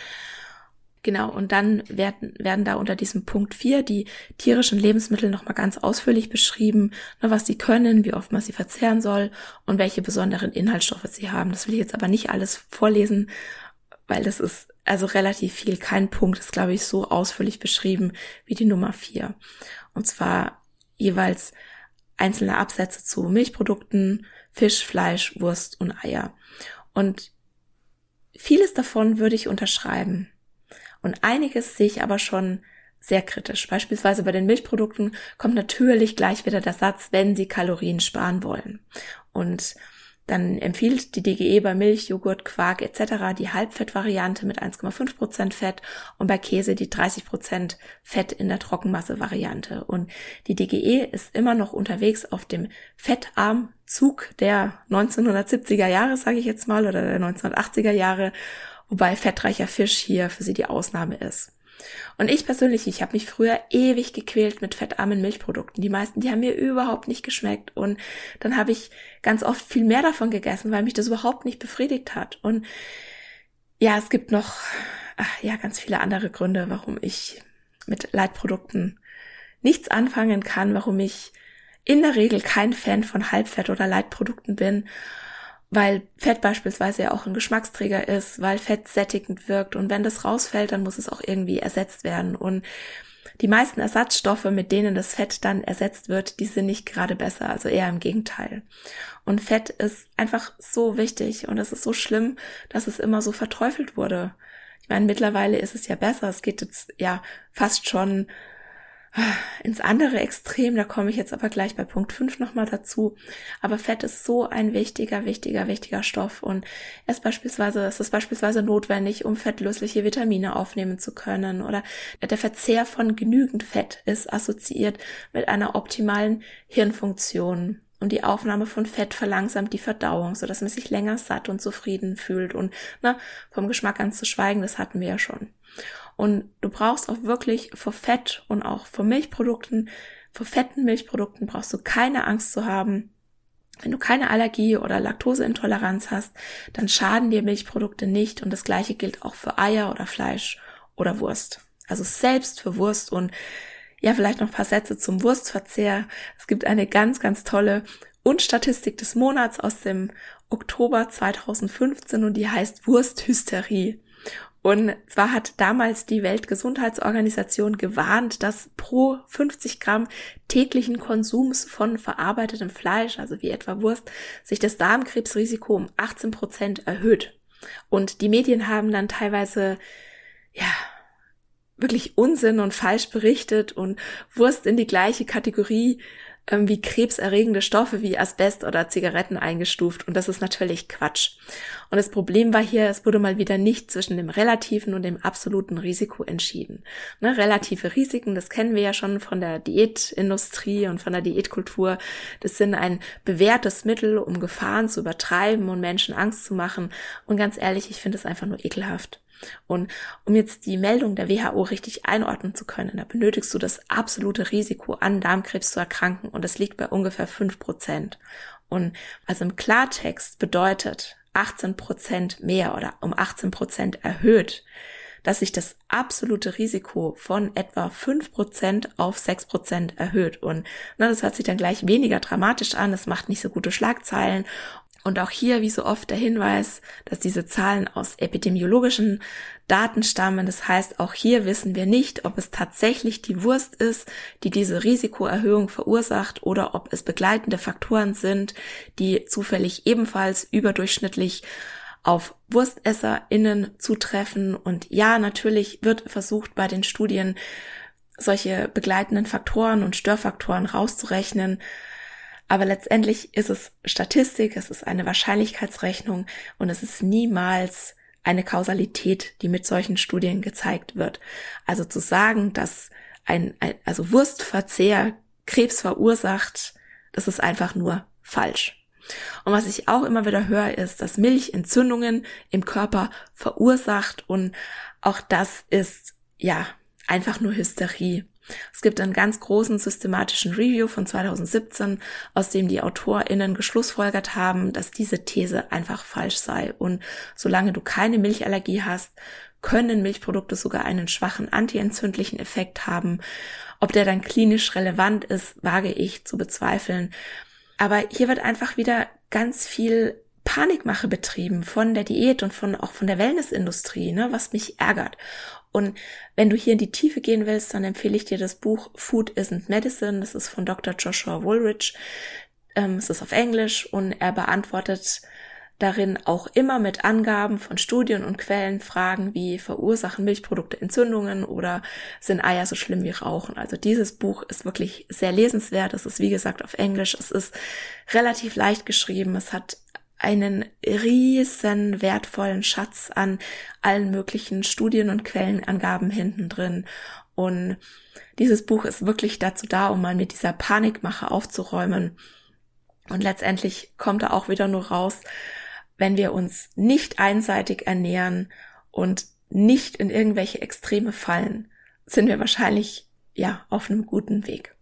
Genau, und dann werden, werden da unter diesem Punkt 4 die tierischen Lebensmittel nochmal ganz ausführlich beschrieben, ne, was sie können, wie oft man sie verzehren soll und welche besonderen Inhaltsstoffe sie haben. Das will ich jetzt aber nicht alles vorlesen, weil das ist also relativ viel. Kein Punkt ist, glaube ich, so ausführlich beschrieben wie die Nummer 4. Und zwar jeweils einzelne Absätze zu Milchprodukten, Fisch, Fleisch, Wurst und Eier. Und vieles davon würde ich unterschreiben. Und einiges sehe ich aber schon sehr kritisch. Beispielsweise bei den Milchprodukten kommt natürlich gleich wieder der Satz, wenn Sie Kalorien sparen wollen. Und dann empfiehlt die DGE bei Milch, Joghurt, Quark etc. die Halbfettvariante mit 1,5% Fett und bei Käse die 30% Fett in der Trockenmasse-Variante. Und die DGE ist immer noch unterwegs auf dem Fettarmzug der 1970er Jahre, sage ich jetzt mal, oder der 1980er Jahre wobei fettreicher Fisch hier für sie die Ausnahme ist. Und ich persönlich, ich habe mich früher ewig gequält mit fettarmen Milchprodukten. Die meisten, die haben mir überhaupt nicht geschmeckt. Und dann habe ich ganz oft viel mehr davon gegessen, weil mich das überhaupt nicht befriedigt hat. Und ja, es gibt noch ach, ja ganz viele andere Gründe, warum ich mit Leitprodukten nichts anfangen kann, warum ich in der Regel kein Fan von Halbfett oder Leitprodukten bin weil Fett beispielsweise ja auch ein Geschmacksträger ist, weil Fett sättigend wirkt und wenn das rausfällt, dann muss es auch irgendwie ersetzt werden und die meisten Ersatzstoffe, mit denen das Fett dann ersetzt wird, die sind nicht gerade besser, also eher im Gegenteil. Und Fett ist einfach so wichtig und es ist so schlimm, dass es immer so verteufelt wurde. Ich meine, mittlerweile ist es ja besser. Es geht jetzt ja fast schon ins andere Extrem, da komme ich jetzt aber gleich bei Punkt 5 nochmal dazu. Aber Fett ist so ein wichtiger, wichtiger, wichtiger Stoff und es beispielsweise, es ist beispielsweise notwendig, um fettlösliche Vitamine aufnehmen zu können oder der Verzehr von genügend Fett ist assoziiert mit einer optimalen Hirnfunktion. Und die Aufnahme von Fett verlangsamt die Verdauung, so dass man sich länger satt und zufrieden fühlt. Und na, vom Geschmack ganz zu schweigen, das hatten wir ja schon. Und du brauchst auch wirklich vor Fett und auch vor Milchprodukten, vor fetten Milchprodukten brauchst du keine Angst zu haben. Wenn du keine Allergie oder Laktoseintoleranz hast, dann schaden dir Milchprodukte nicht und das gleiche gilt auch für Eier oder Fleisch oder Wurst. Also selbst für Wurst und ja, vielleicht noch ein paar Sätze zum Wurstverzehr. Es gibt eine ganz, ganz tolle und Statistik des Monats aus dem Oktober 2015 und die heißt Wursthysterie. Und zwar hat damals die Weltgesundheitsorganisation gewarnt, dass pro 50 Gramm täglichen Konsums von verarbeitetem Fleisch, also wie etwa Wurst, sich das Darmkrebsrisiko um 18 Prozent erhöht. Und die Medien haben dann teilweise, ja, wirklich Unsinn und falsch berichtet und Wurst in die gleiche Kategorie ähm, wie krebserregende Stoffe wie Asbest oder Zigaretten eingestuft. Und das ist natürlich Quatsch. Und das Problem war hier, es wurde mal wieder nicht zwischen dem relativen und dem absoluten Risiko entschieden. Ne, relative Risiken, das kennen wir ja schon von der Diätindustrie und von der Diätkultur. Das sind ein bewährtes Mittel, um Gefahren zu übertreiben und Menschen Angst zu machen. Und ganz ehrlich, ich finde es einfach nur ekelhaft. Und um jetzt die Meldung der WHO richtig einordnen zu können, da benötigst du das absolute Risiko, an Darmkrebs zu erkranken und das liegt bei ungefähr fünf Prozent. Und also im Klartext bedeutet 18 Prozent mehr oder um 18 Prozent erhöht, dass sich das absolute Risiko von etwa fünf Prozent auf sechs Prozent erhöht. Und na, das hört sich dann gleich weniger dramatisch an, es macht nicht so gute Schlagzeilen und auch hier, wie so oft, der Hinweis, dass diese Zahlen aus epidemiologischen Daten stammen. Das heißt, auch hier wissen wir nicht, ob es tatsächlich die Wurst ist, die diese Risikoerhöhung verursacht oder ob es begleitende Faktoren sind, die zufällig ebenfalls überdurchschnittlich auf WurstesserInnen zutreffen. Und ja, natürlich wird versucht bei den Studien solche begleitenden Faktoren und Störfaktoren rauszurechnen. Aber letztendlich ist es Statistik, es ist eine Wahrscheinlichkeitsrechnung und es ist niemals eine Kausalität, die mit solchen Studien gezeigt wird. Also zu sagen, dass ein, ein also Wurstverzehr Krebs verursacht, das ist einfach nur falsch. Und was ich auch immer wieder höre, ist, dass Milch Entzündungen im Körper verursacht und auch das ist ja einfach nur Hysterie. Es gibt einen ganz großen systematischen Review von 2017, aus dem die AutorInnen geschlussfolgert haben, dass diese These einfach falsch sei. Und solange du keine Milchallergie hast, können Milchprodukte sogar einen schwachen antientzündlichen Effekt haben. Ob der dann klinisch relevant ist, wage ich zu bezweifeln. Aber hier wird einfach wieder ganz viel Panikmache betrieben von der Diät und von auch von der Wellnessindustrie, ne, was mich ärgert. Und wenn du hier in die Tiefe gehen willst, dann empfehle ich dir das Buch Food Isn't Medicine. Das ist von Dr. Joshua Woolrich. Ähm, es ist auf Englisch und er beantwortet darin auch immer mit Angaben von Studien und Quellen Fragen wie verursachen Milchprodukte Entzündungen oder sind Eier so schlimm wie Rauchen. Also dieses Buch ist wirklich sehr lesenswert. Es ist wie gesagt auf Englisch. Es ist relativ leicht geschrieben. Es hat einen riesen wertvollen Schatz an allen möglichen Studien und Quellenangaben hinten drin. Und dieses Buch ist wirklich dazu da, um mal mit dieser Panikmache aufzuräumen. Und letztendlich kommt da auch wieder nur raus, wenn wir uns nicht einseitig ernähren und nicht in irgendwelche Extreme fallen, sind wir wahrscheinlich ja auf einem guten Weg.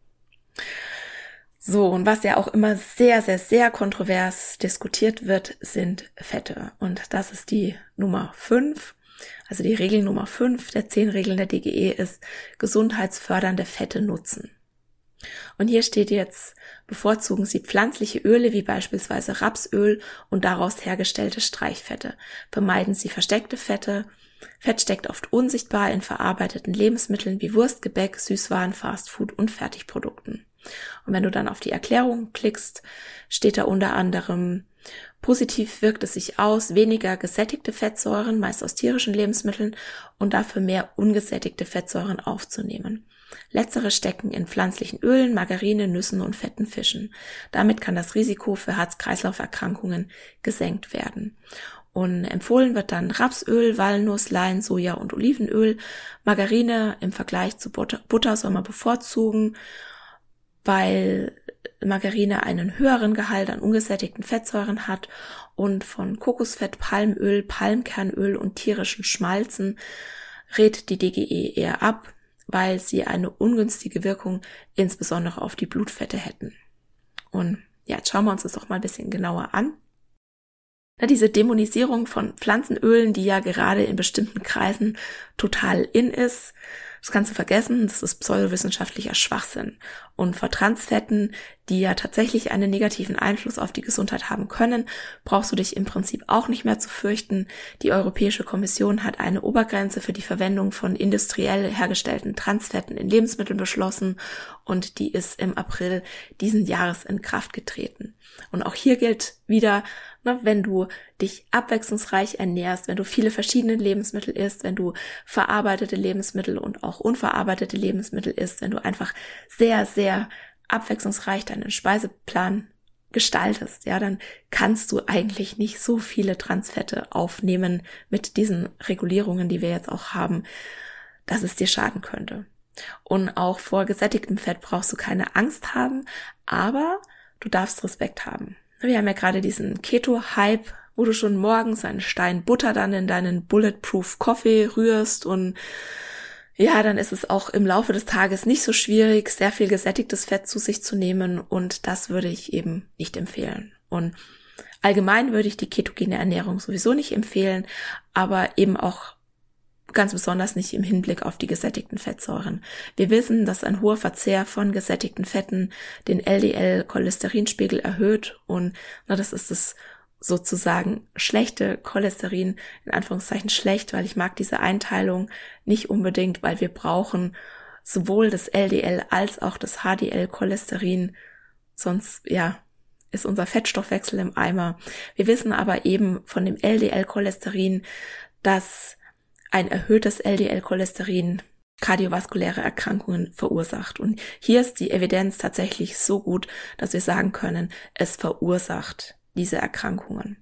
So, und was ja auch immer sehr, sehr, sehr kontrovers diskutiert wird, sind Fette. Und das ist die Nummer 5. Also die Regel Nummer 5 der 10 Regeln der DGE ist gesundheitsfördernde Fette nutzen. Und hier steht jetzt, bevorzugen Sie pflanzliche Öle wie beispielsweise Rapsöl und daraus hergestellte Streichfette. Vermeiden Sie versteckte Fette. Fett steckt oft unsichtbar in verarbeiteten Lebensmitteln wie Wurst, Gebäck, Süßwaren, Fastfood und Fertigprodukten. Und wenn du dann auf die Erklärung klickst, steht da unter anderem, positiv wirkt es sich aus, weniger gesättigte Fettsäuren, meist aus tierischen Lebensmitteln, und dafür mehr ungesättigte Fettsäuren aufzunehmen. Letztere stecken in pflanzlichen Ölen, Margarine, Nüssen und fetten Fischen. Damit kann das Risiko für Herz-Kreislauf-Erkrankungen gesenkt werden. Und empfohlen wird dann Rapsöl, Walnuss, Lein, Soja und Olivenöl. Margarine im Vergleich zu Butter, Butter soll man bevorzugen weil Margarine einen höheren Gehalt an ungesättigten Fettsäuren hat und von Kokosfett, Palmöl, Palmkernöl und tierischen Schmalzen rät die DGE eher ab, weil sie eine ungünstige Wirkung insbesondere auf die Blutfette hätten. Und ja, jetzt schauen wir uns das doch mal ein bisschen genauer an. diese Dämonisierung von Pflanzenölen, die ja gerade in bestimmten Kreisen total in ist, das kannst du vergessen, das ist pseudowissenschaftlicher Schwachsinn. Und vor Transfetten, die ja tatsächlich einen negativen Einfluss auf die Gesundheit haben können, brauchst du dich im Prinzip auch nicht mehr zu fürchten. Die Europäische Kommission hat eine Obergrenze für die Verwendung von industriell hergestellten Transfetten in Lebensmitteln beschlossen und die ist im April diesen Jahres in Kraft getreten. Und auch hier gilt wieder, ne, wenn du dich abwechslungsreich ernährst, wenn du viele verschiedene Lebensmittel isst, wenn du verarbeitete Lebensmittel und auch unverarbeitete Lebensmittel isst, wenn du einfach sehr, sehr abwechslungsreich deinen Speiseplan gestaltest, ja, dann kannst du eigentlich nicht so viele Transfette aufnehmen mit diesen Regulierungen, die wir jetzt auch haben, dass es dir schaden könnte. Und auch vor gesättigtem Fett brauchst du keine Angst haben, aber du darfst Respekt haben. Wir haben ja gerade diesen Keto-Hype, wo du schon morgens einen Stein Butter dann in deinen Bulletproof Coffee rührst und ja, dann ist es auch im Laufe des Tages nicht so schwierig, sehr viel gesättigtes Fett zu sich zu nehmen und das würde ich eben nicht empfehlen. Und allgemein würde ich die ketogene Ernährung sowieso nicht empfehlen, aber eben auch ganz besonders nicht im Hinblick auf die gesättigten Fettsäuren. Wir wissen, dass ein hoher Verzehr von gesättigten Fetten den LDL-Cholesterinspiegel erhöht und na, das ist das sozusagen schlechte Cholesterin, in Anführungszeichen schlecht, weil ich mag diese Einteilung nicht unbedingt, weil wir brauchen sowohl das LDL als auch das HDL-Cholesterin, sonst, ja, ist unser Fettstoffwechsel im Eimer. Wir wissen aber eben von dem LDL-Cholesterin, dass ein erhöhtes LDL-Cholesterin kardiovaskuläre Erkrankungen verursacht. Und hier ist die Evidenz tatsächlich so gut, dass wir sagen können, es verursacht diese Erkrankungen.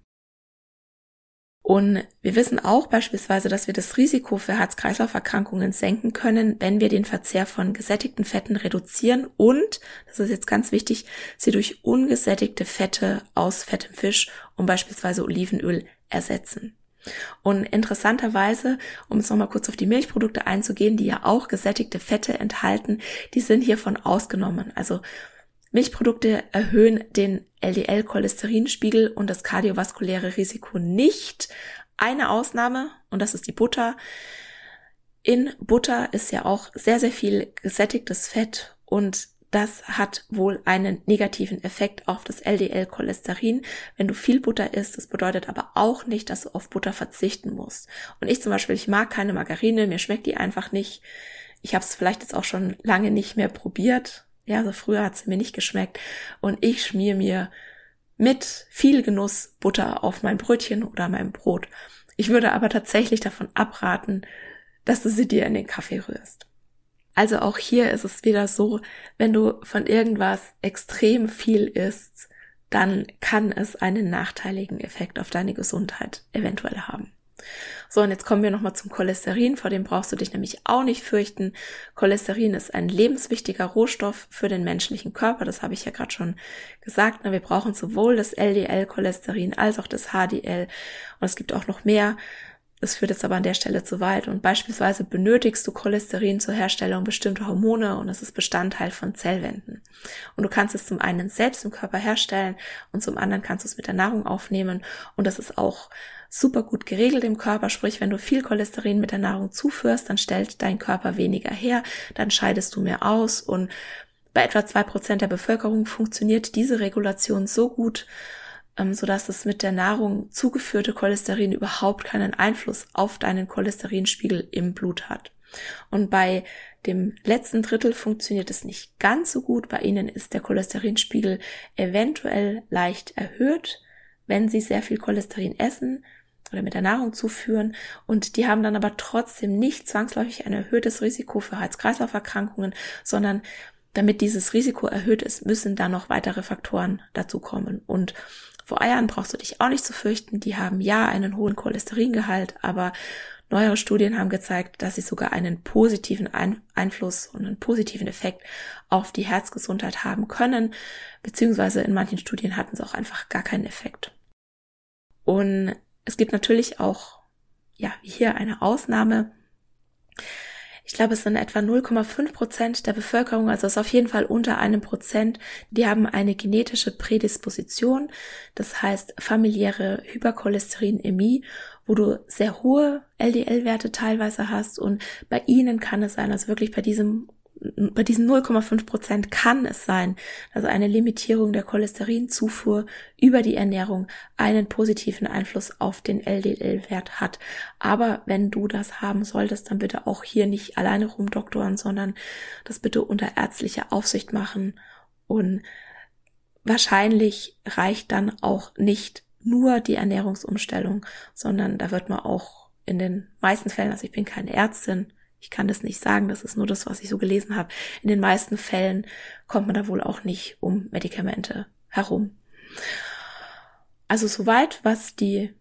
Und wir wissen auch beispielsweise, dass wir das Risiko für Herz-Kreislauf-Erkrankungen senken können, wenn wir den Verzehr von gesättigten Fetten reduzieren und, das ist jetzt ganz wichtig, sie durch ungesättigte Fette aus fettem Fisch und beispielsweise Olivenöl ersetzen. Und interessanterweise, um jetzt nochmal kurz auf die Milchprodukte einzugehen, die ja auch gesättigte Fette enthalten, die sind hiervon ausgenommen. Also Milchprodukte erhöhen den LDL-Cholesterinspiegel und das kardiovaskuläre Risiko nicht. Eine Ausnahme, und das ist die Butter. In Butter ist ja auch sehr, sehr viel gesättigtes Fett und das hat wohl einen negativen Effekt auf das LDL-Cholesterin, wenn du viel Butter isst. Das bedeutet aber auch nicht, dass du auf Butter verzichten musst. Und ich zum Beispiel, ich mag keine Margarine, mir schmeckt die einfach nicht. Ich habe es vielleicht jetzt auch schon lange nicht mehr probiert. Ja, also früher hat es mir nicht geschmeckt. Und ich schmier mir mit viel Genuss Butter auf mein Brötchen oder mein Brot. Ich würde aber tatsächlich davon abraten, dass du sie dir in den Kaffee rührst. Also auch hier ist es wieder so, wenn du von irgendwas extrem viel isst, dann kann es einen nachteiligen Effekt auf deine Gesundheit eventuell haben. So, und jetzt kommen wir nochmal zum Cholesterin, vor dem brauchst du dich nämlich auch nicht fürchten. Cholesterin ist ein lebenswichtiger Rohstoff für den menschlichen Körper, das habe ich ja gerade schon gesagt. Wir brauchen sowohl das LDL-Cholesterin als auch das HDL und es gibt auch noch mehr das führt jetzt aber an der Stelle zu weit. Und beispielsweise benötigst du Cholesterin zur Herstellung bestimmter Hormone und es ist Bestandteil von Zellwänden. Und du kannst es zum einen selbst im Körper herstellen und zum anderen kannst du es mit der Nahrung aufnehmen. Und das ist auch super gut geregelt im Körper. Sprich, wenn du viel Cholesterin mit der Nahrung zuführst, dann stellt dein Körper weniger her, dann scheidest du mehr aus und bei etwa zwei Prozent der Bevölkerung funktioniert diese Regulation so gut, ähm, sodass das mit der Nahrung zugeführte Cholesterin überhaupt keinen Einfluss auf deinen Cholesterinspiegel im Blut hat. Und bei dem letzten Drittel funktioniert es nicht ganz so gut. Bei ihnen ist der Cholesterinspiegel eventuell leicht erhöht, wenn sie sehr viel Cholesterin essen oder mit der Nahrung zuführen. Und die haben dann aber trotzdem nicht zwangsläufig ein erhöhtes Risiko für Herz-Kreislauf-Erkrankungen, sondern damit dieses Risiko erhöht ist, müssen da noch weitere Faktoren dazukommen. Und vor Eiern brauchst du dich auch nicht zu fürchten. Die haben ja einen hohen Cholesteringehalt, aber neuere Studien haben gezeigt, dass sie sogar einen positiven Ein Einfluss und einen positiven Effekt auf die Herzgesundheit haben können, beziehungsweise in manchen Studien hatten sie auch einfach gar keinen Effekt. Und es gibt natürlich auch, ja, hier eine Ausnahme. Ich glaube, es sind etwa 0,5 Prozent der Bevölkerung, also es ist auf jeden Fall unter einem Prozent, die haben eine genetische Prädisposition, das heißt familiäre Hypercholesterinämie, wo du sehr hohe LDL-Werte teilweise hast und bei ihnen kann es sein, also wirklich bei diesem bei diesen 0,5 Prozent kann es sein, dass eine Limitierung der Cholesterinzufuhr über die Ernährung einen positiven Einfluss auf den LDL-Wert hat. Aber wenn du das haben solltest, dann bitte auch hier nicht alleine rumdoktoren, sondern das bitte unter ärztlicher Aufsicht machen. Und wahrscheinlich reicht dann auch nicht nur die Ernährungsumstellung, sondern da wird man auch in den meisten Fällen, also ich bin keine Ärztin, ich kann das nicht sagen, das ist nur das, was ich so gelesen habe. In den meisten Fällen kommt man da wohl auch nicht um Medikamente herum. Also soweit, was die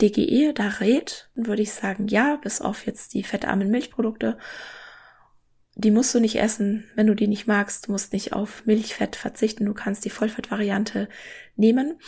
DGE da rät, würde ich sagen, ja, bis auf jetzt die fettarmen Milchprodukte. Die musst du nicht essen, wenn du die nicht magst. Du musst nicht auf Milchfett verzichten. Du kannst die Vollfettvariante nehmen.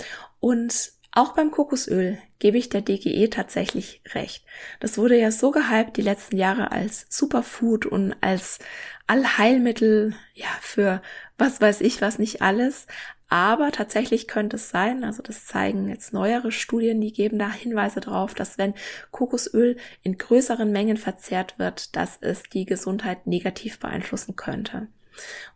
Und auch beim Kokosöl gebe ich der DGE tatsächlich recht. Das wurde ja so gehypt die letzten Jahre als Superfood und als Allheilmittel, ja, für was weiß ich was nicht alles. Aber tatsächlich könnte es sein, also das zeigen jetzt neuere Studien, die geben da Hinweise darauf, dass wenn Kokosöl in größeren Mengen verzehrt wird, dass es die Gesundheit negativ beeinflussen könnte.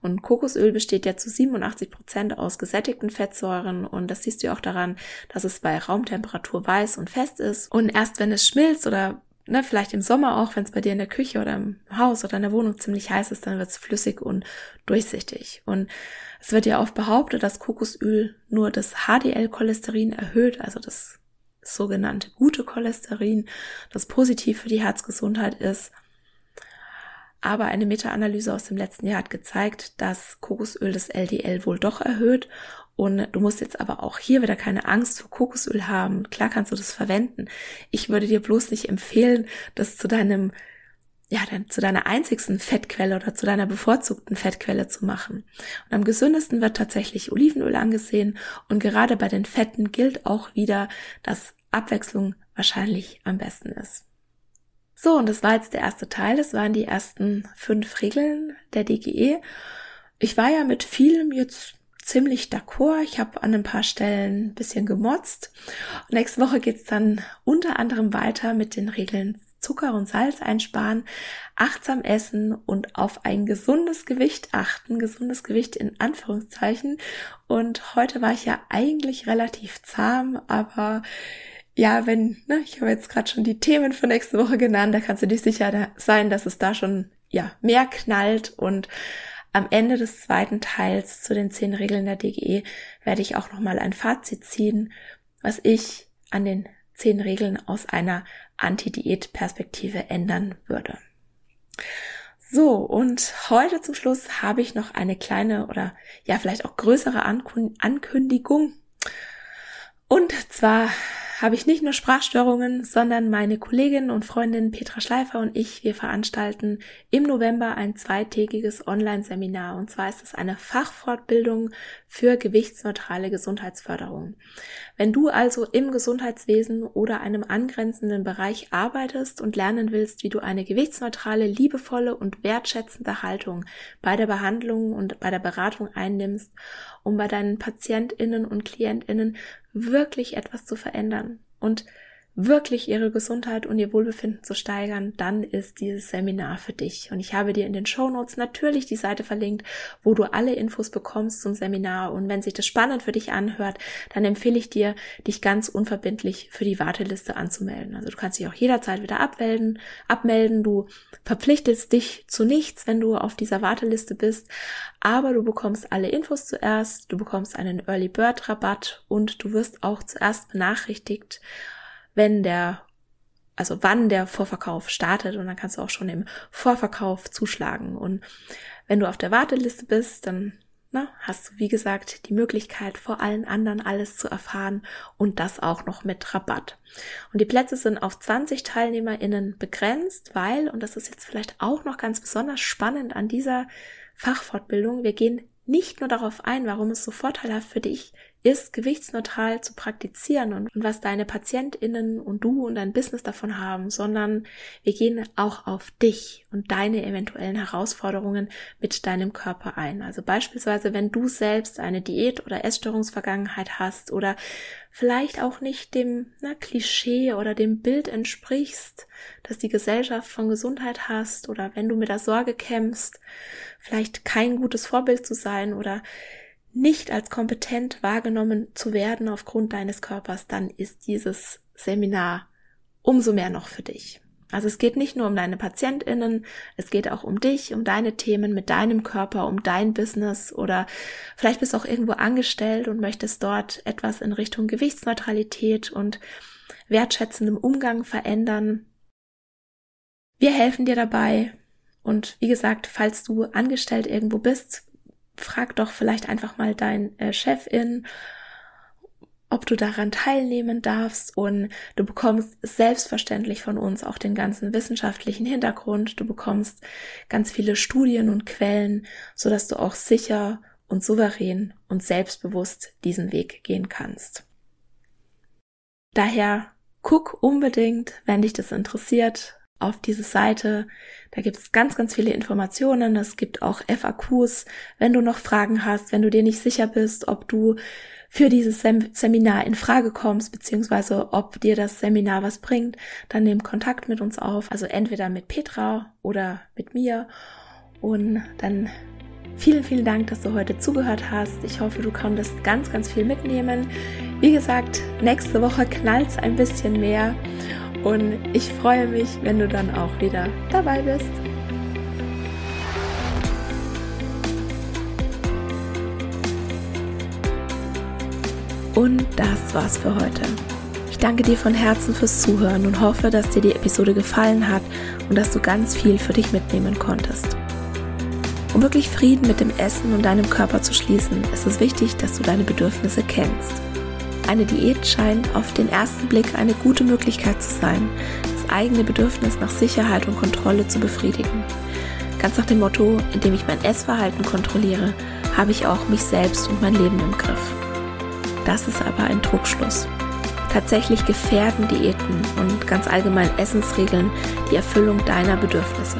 Und Kokosöl besteht ja zu 87 Prozent aus gesättigten Fettsäuren und das siehst du auch daran, dass es bei Raumtemperatur weiß und fest ist. Und erst wenn es schmilzt oder ne, vielleicht im Sommer auch, wenn es bei dir in der Küche oder im Haus oder in der Wohnung ziemlich heiß ist, dann wird es flüssig und durchsichtig. Und es wird ja oft behauptet, dass Kokosöl nur das HDL-Cholesterin erhöht, also das sogenannte gute Cholesterin, das positiv für die Herzgesundheit ist. Aber eine Meta-Analyse aus dem letzten Jahr hat gezeigt, dass Kokosöl das LDL wohl doch erhöht. Und du musst jetzt aber auch hier wieder keine Angst vor Kokosöl haben. Klar kannst du das verwenden. Ich würde dir bloß nicht empfehlen, das zu deinem ja, dann zu deiner einzigsten Fettquelle oder zu deiner bevorzugten Fettquelle zu machen. Und am gesündesten wird tatsächlich Olivenöl angesehen und gerade bei den Fetten gilt auch wieder, dass Abwechslung wahrscheinlich am besten ist. So, und das war jetzt der erste Teil. Das waren die ersten fünf Regeln der DGE. Ich war ja mit vielem jetzt ziemlich d'accord. Ich habe an ein paar Stellen ein bisschen gemotzt. Und nächste Woche geht's dann unter anderem weiter mit den Regeln Zucker und Salz einsparen, achtsam essen und auf ein gesundes Gewicht achten. Gesundes Gewicht in Anführungszeichen. Und heute war ich ja eigentlich relativ zahm, aber ja, wenn, ne, ich habe jetzt gerade schon die Themen für nächste Woche genannt, da kannst du dir sicher sein, dass es da schon ja mehr knallt und am Ende des zweiten Teils zu den zehn Regeln der DGE werde ich auch nochmal ein Fazit ziehen, was ich an den zehn Regeln aus einer Anti-Diät-Perspektive ändern würde. So, und heute zum Schluss habe ich noch eine kleine oder ja vielleicht auch größere Ankündigung. Und zwar habe ich nicht nur Sprachstörungen, sondern meine Kollegin und Freundin Petra Schleifer und ich, wir veranstalten im November ein zweitägiges Online-Seminar. Und zwar ist es eine Fachfortbildung für gewichtsneutrale Gesundheitsförderung. Wenn du also im Gesundheitswesen oder einem angrenzenden Bereich arbeitest und lernen willst, wie du eine gewichtsneutrale, liebevolle und wertschätzende Haltung bei der Behandlung und bei der Beratung einnimmst, um bei deinen Patientinnen und Klientinnen wirklich etwas zu verändern. Und wirklich ihre Gesundheit und ihr Wohlbefinden zu steigern, dann ist dieses Seminar für dich. Und ich habe dir in den Show Notes natürlich die Seite verlinkt, wo du alle Infos bekommst zum Seminar. Und wenn sich das spannend für dich anhört, dann empfehle ich dir, dich ganz unverbindlich für die Warteliste anzumelden. Also du kannst dich auch jederzeit wieder abmelden, abmelden. Du verpflichtest dich zu nichts, wenn du auf dieser Warteliste bist. Aber du bekommst alle Infos zuerst, du bekommst einen Early Bird Rabatt und du wirst auch zuerst benachrichtigt, wenn der, also wann der Vorverkauf startet und dann kannst du auch schon im Vorverkauf zuschlagen. Und wenn du auf der Warteliste bist, dann na, hast du, wie gesagt, die Möglichkeit, vor allen anderen alles zu erfahren und das auch noch mit Rabatt. Und die Plätze sind auf 20 TeilnehmerInnen begrenzt, weil, und das ist jetzt vielleicht auch noch ganz besonders spannend an dieser Fachfortbildung, wir gehen nicht nur darauf ein, warum es so vorteilhaft für dich ist, gewichtsneutral zu praktizieren und, und was deine PatientInnen und du und dein Business davon haben, sondern wir gehen auch auf dich und deine eventuellen Herausforderungen mit deinem Körper ein. Also beispielsweise, wenn du selbst eine Diät- oder Essstörungsvergangenheit hast oder vielleicht auch nicht dem na, Klischee oder dem Bild entsprichst, dass die Gesellschaft von Gesundheit hast oder wenn du mit der Sorge kämpfst, vielleicht kein gutes Vorbild zu sein oder nicht als kompetent wahrgenommen zu werden aufgrund deines Körpers, dann ist dieses Seminar umso mehr noch für dich. Also es geht nicht nur um deine Patientinnen, es geht auch um dich, um deine Themen mit deinem Körper, um dein Business oder vielleicht bist du auch irgendwo angestellt und möchtest dort etwas in Richtung Gewichtsneutralität und wertschätzendem Umgang verändern. Wir helfen dir dabei und wie gesagt, falls du angestellt irgendwo bist, frag doch vielleicht einfach mal dein äh, Chefin, ob du daran teilnehmen darfst und du bekommst selbstverständlich von uns auch den ganzen wissenschaftlichen Hintergrund. Du bekommst ganz viele Studien und Quellen, so dass du auch sicher und souverän und selbstbewusst diesen Weg gehen kannst. Daher guck unbedingt, wenn dich das interessiert, auf diese Seite. Da gibt es ganz, ganz viele Informationen. Es gibt auch FAQs, wenn du noch Fragen hast, wenn du dir nicht sicher bist, ob du für dieses Sem Seminar in Frage kommst, beziehungsweise ob dir das Seminar was bringt, dann nimm Kontakt mit uns auf. Also entweder mit Petra oder mit mir. Und dann vielen, vielen Dank, dass du heute zugehört hast. Ich hoffe, du konntest ganz, ganz viel mitnehmen. Wie gesagt, nächste Woche knallt ein bisschen mehr. Und ich freue mich, wenn du dann auch wieder dabei bist. Und das war's für heute. Ich danke dir von Herzen fürs Zuhören und hoffe, dass dir die Episode gefallen hat und dass du ganz viel für dich mitnehmen konntest. Um wirklich Frieden mit dem Essen und deinem Körper zu schließen, ist es wichtig, dass du deine Bedürfnisse kennst. Eine Diät scheint auf den ersten Blick eine gute Möglichkeit zu sein, das eigene Bedürfnis nach Sicherheit und Kontrolle zu befriedigen. Ganz nach dem Motto, indem ich mein Essverhalten kontrolliere, habe ich auch mich selbst und mein Leben im Griff. Das ist aber ein Trugschluss. Tatsächlich gefährden Diäten und ganz allgemein Essensregeln die Erfüllung deiner Bedürfnisse.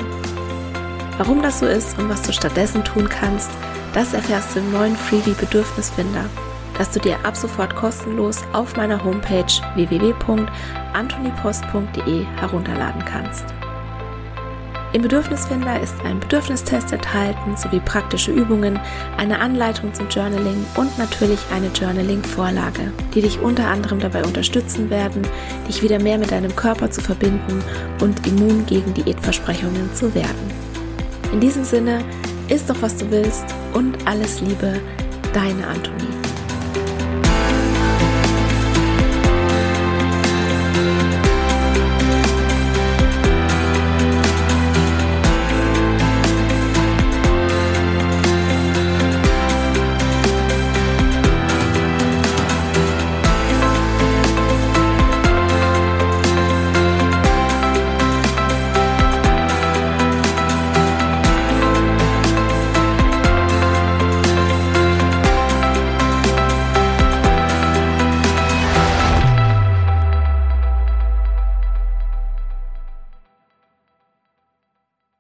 Warum das so ist und was du stattdessen tun kannst, das erfährst du im neuen Freebie Bedürfnisfinder das du dir ab sofort kostenlos auf meiner Homepage www.antonipost.de herunterladen kannst. Im Bedürfnisfinder ist ein Bedürfnistest enthalten sowie praktische Übungen, eine Anleitung zum Journaling und natürlich eine Journaling-Vorlage, die dich unter anderem dabei unterstützen werden, dich wieder mehr mit deinem Körper zu verbinden und immun gegen Diätversprechungen zu werden. In diesem Sinne, isst doch was du willst und alles Liebe, deine Antonie.